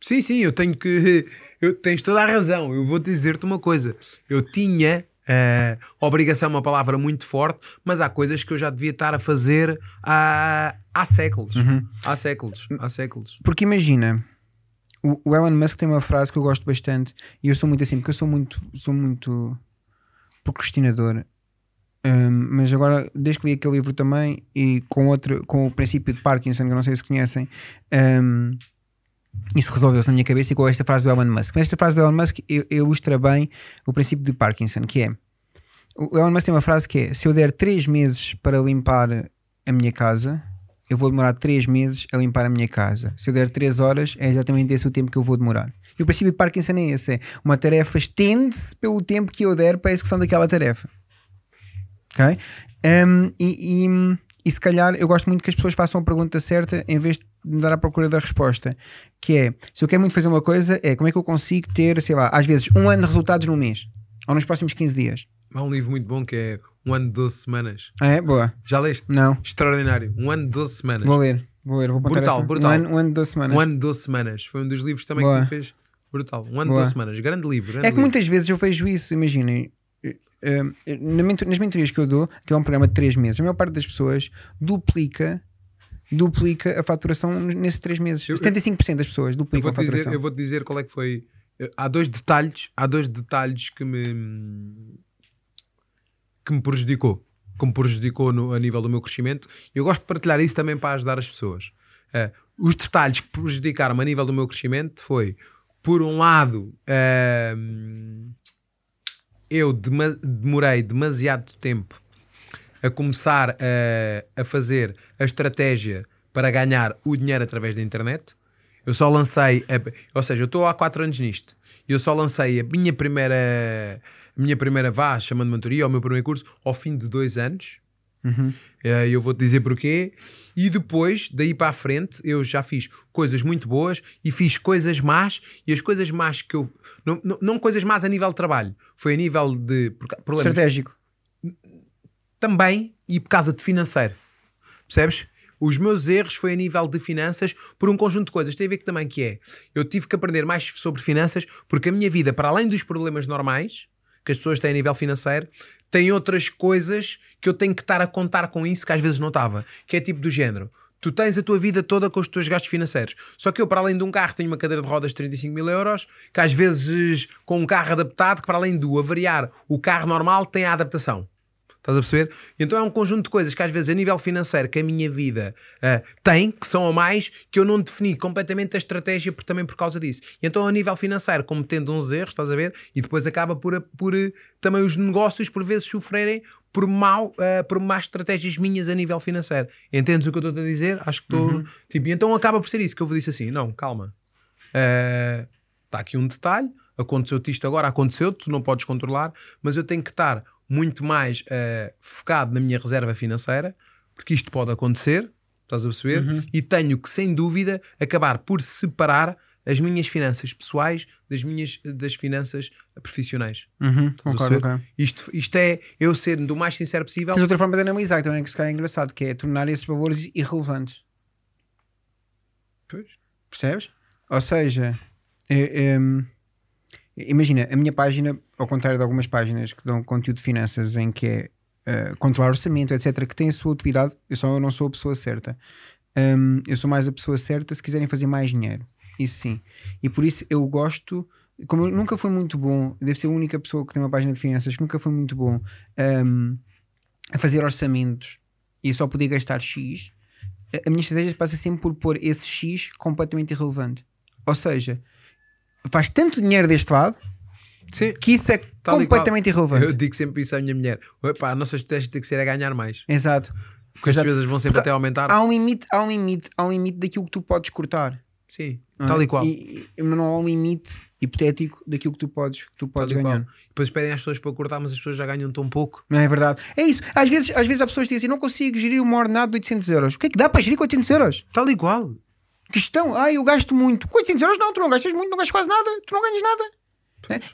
Sim, sim, eu tenho que. Eu, tens toda a razão. Eu vou dizer-te uma coisa. Eu tinha. Eh, obrigação é uma palavra muito forte, mas há coisas que eu já devia estar a fazer há, há séculos. Há séculos. Há séculos. Porque imagina, o, o Elon Musk tem uma frase que eu gosto bastante e eu sou muito assim, porque eu sou muito, sou muito procrastinador. Um, mas agora, desde que li aquele livro também e com, outro, com o princípio de Parkinson, que eu não sei se conhecem, um, isso resolveu-se na minha cabeça e com esta frase do Elon Musk. Mas esta frase do Elon Musk il- ilustra bem o princípio de Parkinson, que é o Elon Musk tem uma frase que é: se eu der 3 meses para limpar a minha casa, eu vou demorar 3 meses a limpar a minha casa. Se eu der 3 horas, é exatamente esse o tempo que eu vou demorar. E o princípio de Parkinson é esse: é uma tarefa estende-se pelo tempo que eu der para a execução daquela tarefa. Ok? Um, e, e, e se calhar eu gosto muito que as pessoas façam a pergunta certa em vez de me dar à procura da resposta. Que é: se eu quero muito fazer uma coisa, é como é que eu consigo ter, sei lá, às vezes um ano de resultados num mês ou nos próximos 15 dias. Há um livro muito bom que é Um ano de 12 semanas. Ah, é? Boa. Já leste? Não. Extraordinário. Um ano de 12 semanas. Vou ler. Vou ler. Vou Brutal, essa. brutal. Um ano, um ano de 12 semanas. Um ano de 12 semanas. Foi um dos livros também Boa. que me fez. Brutal. Um ano Boa. de 12 semanas. Grande livro. grande É que livro. muitas vezes eu vejo isso, imaginem. eh, eh, mentor- nas mentorias que eu dou, que é um programa de 3 meses, a maior parte das pessoas duplica duplica a faturação nesses 3 meses. Eu- 75% das pessoas Eu duplicam a vou-te dizer, faturação. eu vou-te dizer qual é que foi. Há dois detalhes, há dois detalhes que me que me prejudicou, que me prejudicou no- a nível do meu crescimento. Eu gosto de partilhar isso também para ajudar as pessoas. Eh, os detalhes que prejudicaram a nível do meu crescimento foi, por um lado, ehm, eu demorei demasiado tempo a começar a, a fazer a estratégia para ganhar o dinheiro através da internet. Eu só lancei, a- ou seja, eu estou há 4 anos nisto. Eu só lancei a minha primeira, a minha primeira vá, chamando mentoria, o meu primeiro curso, ao fim de dois anos. Eh, Eu vou-te dizer porquê. E depois, daí para a frente, eu já fiz coisas muito boas e fiz coisas más. E as coisas más que eu. Não, não, não coisas más a nível de trabalho, foi a nível de problemas Estratégico. Também e por causa de financeiro. Percebes? Os meus erros foi a nível de finanças por um conjunto de coisas. Tem a ver que também que é. Eu tive que aprender mais sobre finanças porque a minha vida, para além dos problemas normais que as pessoas têm a nível financeiro, tem outras coisas que eu tenho que estar a contar com isso que às vezes não estava. Que é tipo do género. Tu tens a tua vida toda com os teus gastos financeiros. Só que eu, para além de um carro, tenho uma cadeira de rodas de 35 mil euros, que às vezes com um carro adaptado, que para além do avariar o carro normal, tem a adaptação. Estás a perceber? Então é um conjunto de coisas que às vezes a nível financeiro que a minha vida ah, tem, que são a mais, que eu não defini completamente a estratégia por, também por causa disso. E então a nível financeiro, como tendo uns erros, estás a ver? E depois acaba por, por também os negócios por vezes sofrerem por, mau, ah, por más estratégias minhas a nível financeiro. Entendes o que eu estou a dizer? Acho que estou. Tipo, e então acaba por ser isso que eu vos disse assim: não, calma. Está aqui um detalhe, aconteceu-te isto agora, aconteceu tu não podes controlar, mas eu tenho que estar muito mais eh, focado na minha reserva financeira, porque isto pode acontecer, estás a perceber? E tenho que, sem dúvida, acabar por separar as minhas finanças pessoais das minhas das finanças profissionais. Uhum, concordo, perceber? ok. Isto, isto é eu ser do mais sincero possível. Tens outra forma de analisar também que se calhar é engraçado, que é tornar esses valores irrelevantes. Pois. Percebes? Ou seja, é- é, imagina, a minha página, ao contrário de algumas páginas que dão conteúdo de finanças em que é eh, controlar orçamento, etc., que tem a sua utilidade, eu só não sou a pessoa certa. Hum, eu sou mais a pessoa certa se quiserem fazer mais dinheiro. Isso sim. E por isso eu gosto. Como eu nunca fui muito bom, devo ser a única pessoa que tem uma página de finanças que nunca foi muito bom hum, a fazer orçamentos e só podia gastar X, a minha estratégia passa sempre por pôr esse X completamente irrelevante. Ou seja, faz tanto dinheiro deste lado Sim. que isso é Tal completamente irrelevante. Eu digo sempre isso à minha mulher. Epá, a nossa estratégia tem que ser a ganhar mais. Exato. Porque as despesas vão sempre Porque até aumentar. Há um limite, há um limite, há um limite daquilo que tu podes cortar. Sim, não é? tal e qual. E, mas não há um limite hipotético daquilo que tu podes, que tu podes qual. ganhar. Depois pedem às pessoas para cortar, mas as pessoas já ganham tão pouco. Não é verdade? É isso. Às vezes, às vezes há pessoas que dizem não consigo gerir uma ordenada de 800 euros. O que é que dá para gerir com 800 euros? Tal e qual. Questão, ah, eu gasto muito. Com 800 euros não, tu não gastas muito, não gastas quase nada, tu não ganhas nada.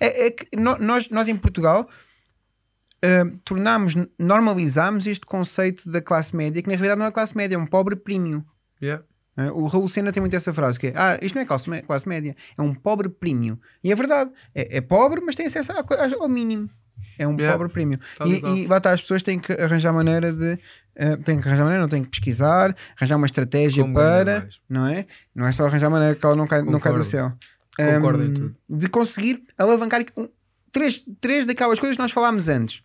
É, é- é que nós, nós em Portugal ah, tornamos, normalizamos este conceito da classe média, que na realidade não é classe média, é um pobre premium. Yeah. É, O Raul Sena tem muito essa frase que é, ah, isto não é classe, classe média, é um pobre premium. E é verdade, é, é pobre, mas tem acesso co- ao mínimo. É um Yeah. pobre premium. Tal e E, lá está, as pessoas têm que arranjar maneira de. eh, têm que arranjar maneira, não têm que pesquisar, arranjar uma estratégia Como para. Não é? Não é só arranjar maneira que ela não cai, não cai do céu. Concordo em Ahm, tudo. De conseguir alavancar um- três, três daquelas coisas que nós falámos antes.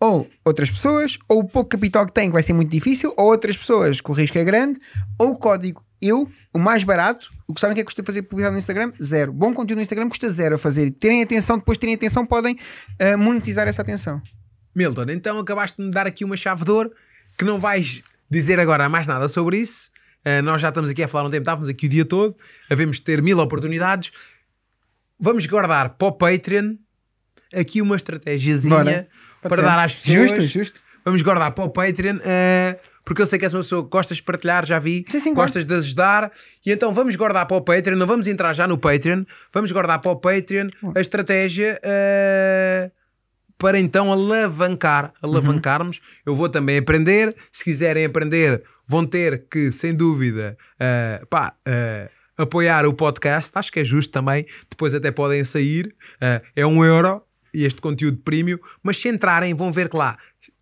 Ou outras pessoas, ou o pouco capital que tem, que vai ser muito difícil, ou outras pessoas que o risco é grande, ou o código. Eu, o mais barato, o que sabem que é que custa fazer publicidade no Instagram? Zero. Bom conteúdo no Instagram custa zero a fazer. Terem atenção, depois de terem atenção, podem ah, monetizar essa atenção. Milton, então acabaste de me dar aqui uma chave de ouro que não vais dizer agora mais nada sobre isso. Uh, nós já estamos aqui a falar um tempo, estávamos aqui o dia todo, havemos de ter mil oportunidades. Vamos guardar para o Patreon aqui uma estratégiazinha para ser. dar às pessoas. Justo, justo. Vamos guardar para o Patreon, uh, porque eu sei que és uma pessoa que gostas de partilhar, já vi, Sim, sim, claro. gostas de ajudar, e então vamos guardar para o Patreon, não vamos entrar já no Patreon, vamos guardar para o Patreon a estratégia uh, para então alavancar, alavancarmos. Eu vou também aprender, se quiserem aprender, vão ter que, sem dúvida, uh, pá, uh, apoiar o podcast, acho que é justo também, depois até podem sair, é um euro, e este conteúdo premium, mas se entrarem vão ver que lá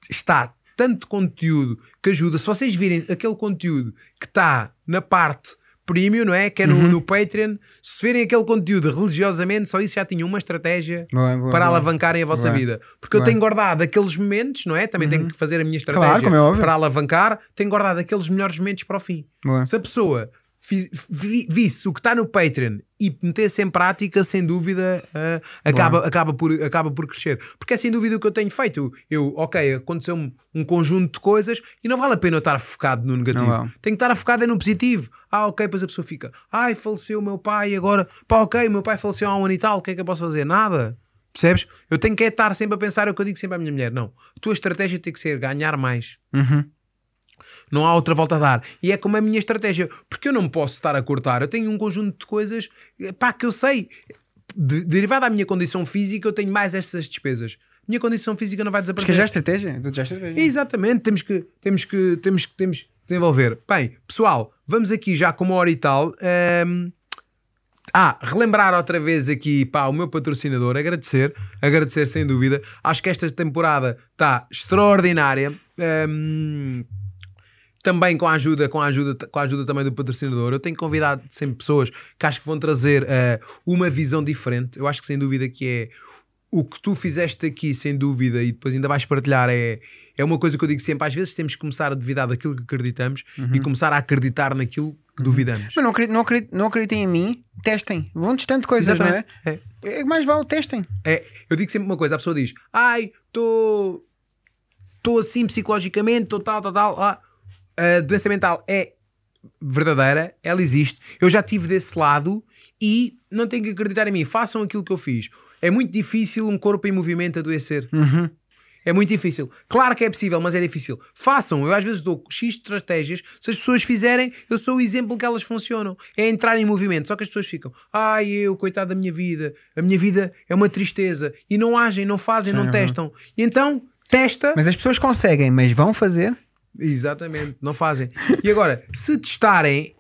está tanto conteúdo que ajuda. Se vocês virem aquele conteúdo que está na parte premium, não é? Que é no, Uhum. no Patreon, se verem aquele conteúdo religiosamente, só isso já tinha uma estratégia Boa, boa, para boa. alavancarem a vossa vida. Porque eu tenho guardado aqueles momentos, não é? Também tenho que fazer a minha estratégia Claro, é para alavancar, tenho guardado aqueles melhores momentos para o fim. Se a pessoa visse o que está no Patreon e metesse em prática, sem dúvida, ah, acaba, acaba, por, acaba por crescer. Porque é sem dúvida o que eu tenho feito. Eu, ok, aconteceu-me um conjunto de coisas e não vale a pena eu estar focado no negativo. Não vale. Tenho que estar focado é no positivo. Ah, ok, depois a pessoa fica, ai, faleceu o meu pai agora, pá, ok, o meu pai faleceu há um ano e tal, o que é que eu posso fazer? Nada. Percebes? Eu tenho que é estar sempre a pensar é o que eu digo sempre à minha mulher. Não. A tua estratégia tem que ser ganhar mais. Não há outra volta a dar. E é como a minha estratégia. Porque eu não posso estar a cortar. Eu tenho um conjunto de coisas eh, pá, que eu sei. De, derivado da minha condição física, eu tenho mais essas despesas. Minha condição física não vai Porque desaparecer. já é estratégia. Já é estratégia. Exatamente, temos que, temos que, temos que, temos que desenvolver. Bem, pessoal, vamos aqui já com uma hora e tal. Ahm, ah, relembrar outra vez aqui pá, o meu patrocinador, agradecer, agradecer sem dúvida. Acho que esta temporada está extraordinária. Ahm, também com a ajuda, com a ajuda, com a ajuda também do patrocinador. Eu tenho convidado sempre pessoas que acho que vão trazer eh, uma visão diferente. Eu acho que sem dúvida que é o que tu fizeste aqui, sem dúvida, e depois ainda vais partilhar, é, é uma coisa que eu digo sempre: às vezes temos que começar a duvidar daquilo que acreditamos e começar a acreditar naquilo que duvidamos. Mas não, acredit, não, acredit, não acreditem em mim, testem. Vão testando coisas, Exatamente. não é? é? Mais vale, testem. É, eu digo sempre uma coisa: a pessoa diz, ai, estou estou assim psicologicamente, estou tal, tal, tal. Ah, a doença mental é verdadeira, ela existe. Eu já tive desse lado e não tenho que acreditar em mim. Façam aquilo que eu fiz. É muito difícil um corpo em movimento adoecer. É muito difícil. Claro que é possível, mas é difícil. Façam. Eu às vezes dou X estratégias. Se as pessoas fizerem, eu sou o exemplo que elas funcionam. É entrar em movimento. Só que as pessoas ficam, ai eu, coitado da minha vida. A minha vida é uma tristeza. E não agem, não fazem, não testam. E então, testa. Mas as pessoas conseguem, mas vão fazer. Exatamente, não fazem. E agora, se testarem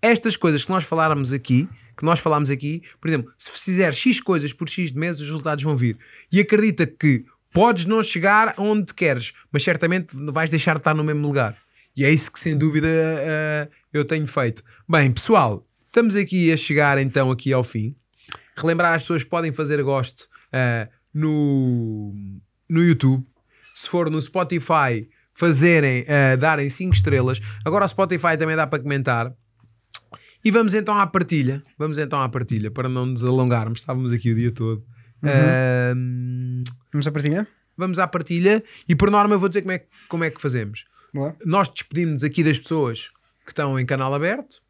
estas coisas que nós faláramos aqui, que nós falámos aqui, por exemplo, se fizer X coisas por X de meses, os resultados vão vir. E acredita que podes não chegar onde queres, mas certamente vais deixar de estar no mesmo lugar. E é isso que sem dúvida eh, eu tenho feito. Bem, pessoal, estamos aqui a chegar então aqui ao fim. Relembrar as pessoas podem fazer gosto eh, no, no YouTube. Se for no Spotify, fazerem, eh, darem 5 estrelas. Agora o Spotify também dá para comentar. E vamos então à partilha. Vamos então à partilha, para não nos alongarmos. Estávamos aqui o dia todo. Ahm, Vamos a partilha? vamos à partilha e por norma eu vou dizer como é, que- como é que fazemos. Boa. Nós despedimos aqui das pessoas que estão em canal aberto.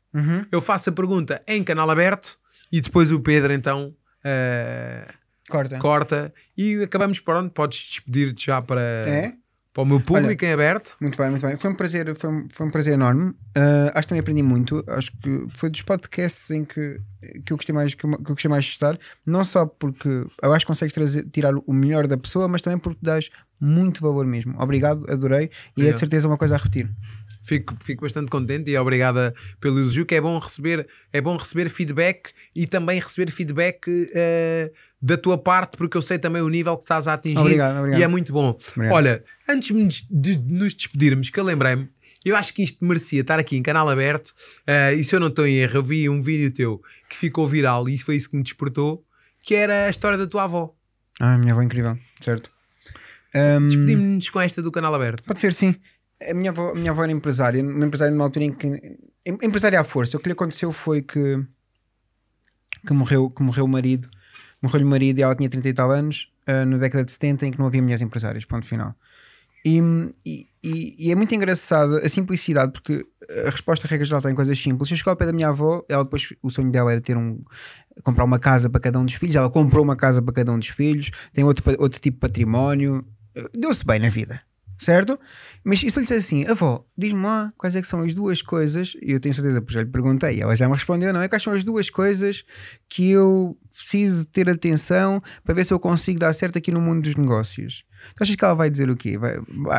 Eu faço a pergunta em canal aberto e depois o Pedro então ah, Corta. corta e acabamos pronto. Podes despedir-te já para, É? Para o meu público em aberto. Muito bem, muito bem. Foi um prazer, foi um, foi um prazer enorme. Ah, acho que também aprendi muito. Acho que foi dos podcasts em que, que eu gostei mais que eu, que eu gostei mais de estar. Não só porque eu acho que consegues trazer, tirar o melhor da pessoa, mas também porque dás muito valor mesmo. Obrigado, adorei. E é Obrigado. de certeza uma coisa a repetir. Fico, fico bastante contente e obrigada pelo elogio, que é bom receber, é bom receber feedback e também receber feedback eh, da tua parte, porque eu sei também o nível que estás a atingir Obrigado, obrigado. e é muito bom. Obrigado. Olha, antes de, nos despedirmos, que eu lembrei-me, eu acho que isto merecia estar aqui em canal aberto, eh, e se eu não estou em erro, eu vi um vídeo teu que ficou viral e foi isso que me despertou, que era a história da tua avó. Ah, minha avó é incrível, certo? Ahm, Despedimos-nos com esta do canal aberto. Pode ser, sim. A minha avó, a minha avó era empresária, uma empresária numa altura em que. em- Empresária à força. O que lhe aconteceu foi que. que morreu, que morreu o marido. Morreu-lhe o marido e ela tinha 30 e tal anos, ah, na década de 70, em que não havia mulheres empresárias. Ponto final. E, e, e- é muito engraçado a simplicidade, porque a resposta, a regra geral, tem coisas simples. Eu cheguei ao pé da minha avó, ela depois, o sonho dela era ter um. comprar uma casa para cada um dos filhos. Ela comprou uma casa para cada um dos filhos, tem outro, outro tipo de património. Deu-se bem na vida, certo? Mas se eu lhe assim, avó, diz-me lá quais é que são as duas coisas, e eu tenho certeza, porque já lhe perguntei, ela já me respondeu, não é? Quais são as duas coisas que eu preciso ter atenção para ver se eu consigo dar certo aqui no mundo dos negócios? Tu achas que ela vai dizer o quê? Vai,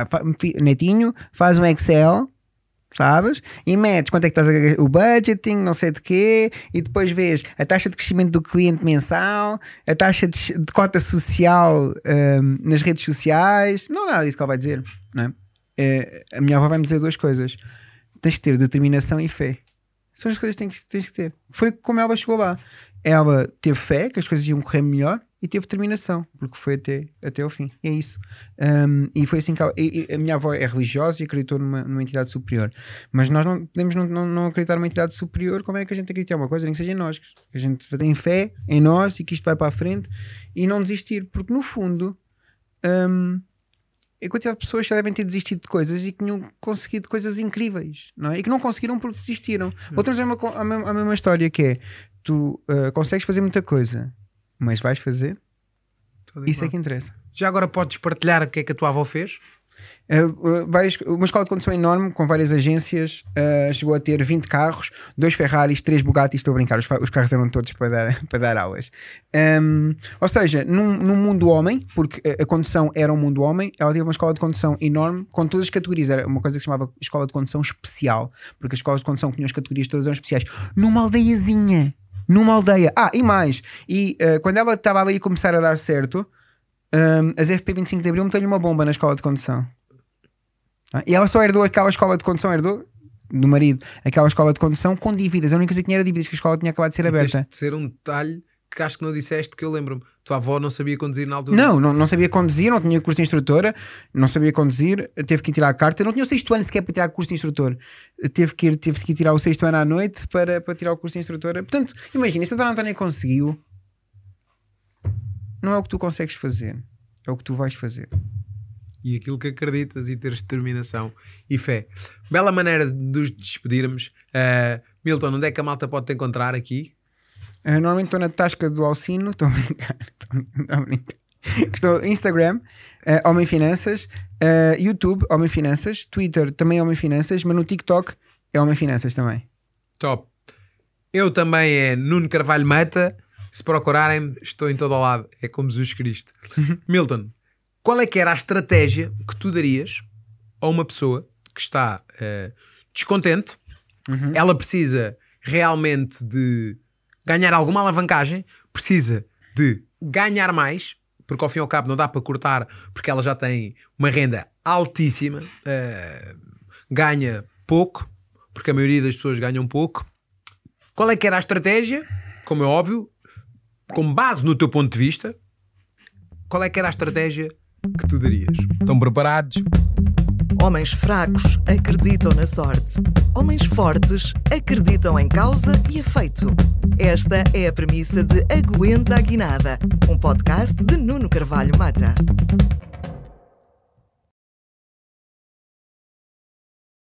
vai- netinho, faz um Excel, sabes? E metes quanto é que estás a o budgeting, não sei de quê, e depois vês a taxa de crescimento do cliente mensal, a taxa de, de cota social hum, nas redes sociais, não é nada disso que ela vai dizer, não é? Eh, a minha avó vai me dizer duas coisas: tens que ter determinação e fé. São as coisas que tens que, tens que ter. Foi como ela chegou lá. Ela teve fé que as coisas iam correr melhor e teve determinação, porque foi até, até o fim. É isso. Um, e foi assim que ela, e- e a minha avó é religiosa e acreditou numa, numa entidade superior. Mas nós não podemos não, não, não acreditar numa entidade superior. Como é que a gente acredita em uma coisa? Nem que seja em nós. Que a gente tem fé em nós e que isto vai para a frente e não desistir. Porque no fundo. Um, a quantidade de pessoas já devem ter desistido de coisas e que tinham conseguido coisas incríveis, não é? E que não conseguiram porque desistiram. Uma, co- a, mesma, mesma história que é: tu uh, consegues fazer muita coisa, mas vais fazer? Isso é que interessa. Já agora podes partilhar o que é que a tua avó fez? Uh, uh, várias, uma escola de condução enorme com várias agências uh, chegou a ter 20 carros, dois Ferraris, três Bugattis. Estou a brincar, os, os carros eram todos para dar, para dar aulas. Um, ou seja, num, num mundo homem, porque a, a condução era um mundo homem, ela teve uma escola de condução enorme com todas as categorias. Era uma coisa que se chamava escola de condução especial, porque as escolas de condução que tinham as categorias todas eram especiais. Numa aldeiazinha, numa aldeia. Ah, e mais, e uh, quando ela estava ali a começar a dar certo. Um, as FP 25 de Abril meteu-lhe uma bomba na escola de condução. Ah, E ela só herdou aquela escola de condução, herdou do marido, aquela escola de condução com dívidas. A única coisa que tinha era dívidas que a escola tinha acabado de ser E aberta. de ser um detalhe que acho que não disseste que eu lembro-me. Tua avó não sabia conduzir na altura. Não, não, não sabia conduzir, não tinha curso de instrutora, não sabia conduzir, teve que ir tirar a carta, não tinha o sexto ano sequer para tirar o curso de instrutor, teve que ir, teve que ir tirar o sexto ano à noite para, para tirar o curso de instrutora. Portanto, imagina, se a Dona Antónia conseguiu, não é o que tu consegues fazer, é o que tu vais fazer. E aquilo que acreditas e teres determinação e fé. Bela maneira de nos despedirmos. Uh, Milton, onde é que a malta pode te encontrar aqui? Uh, normalmente estou na tasca do Alcino, estou a brincar, estou a brincar. Estou Instagram, uh, Homem Finanças, uh, YouTube, Homem Finanças, Twitter também Homem Finanças, mas no TikTok é Homem Finanças também. Top. Eu também é Nuno Carvalho Mata. Se procurarem, estou em todo o lado. É como Jesus Cristo. Milton, qual é que era a estratégia que tu darias a uma pessoa que está uh, descontente? Uhum. Ela precisa realmente de ganhar alguma alavancagem, precisa de ganhar mais, porque ao fim e ao cabo não dá para cortar, porque ela já tem uma renda altíssima, uh, ganha pouco, porque a maioria das pessoas ganham pouco. Qual é que era a estratégia? Como é óbvio, com base no teu ponto de vista, qual é que era a estratégia que tu darias? Estão preparados? Homens fracos acreditam na sorte. Homens fortes acreditam em causa e efeito. Esta é a premissa de Aguenta a Guinada, um podcast de Nuno Carvalho Mata.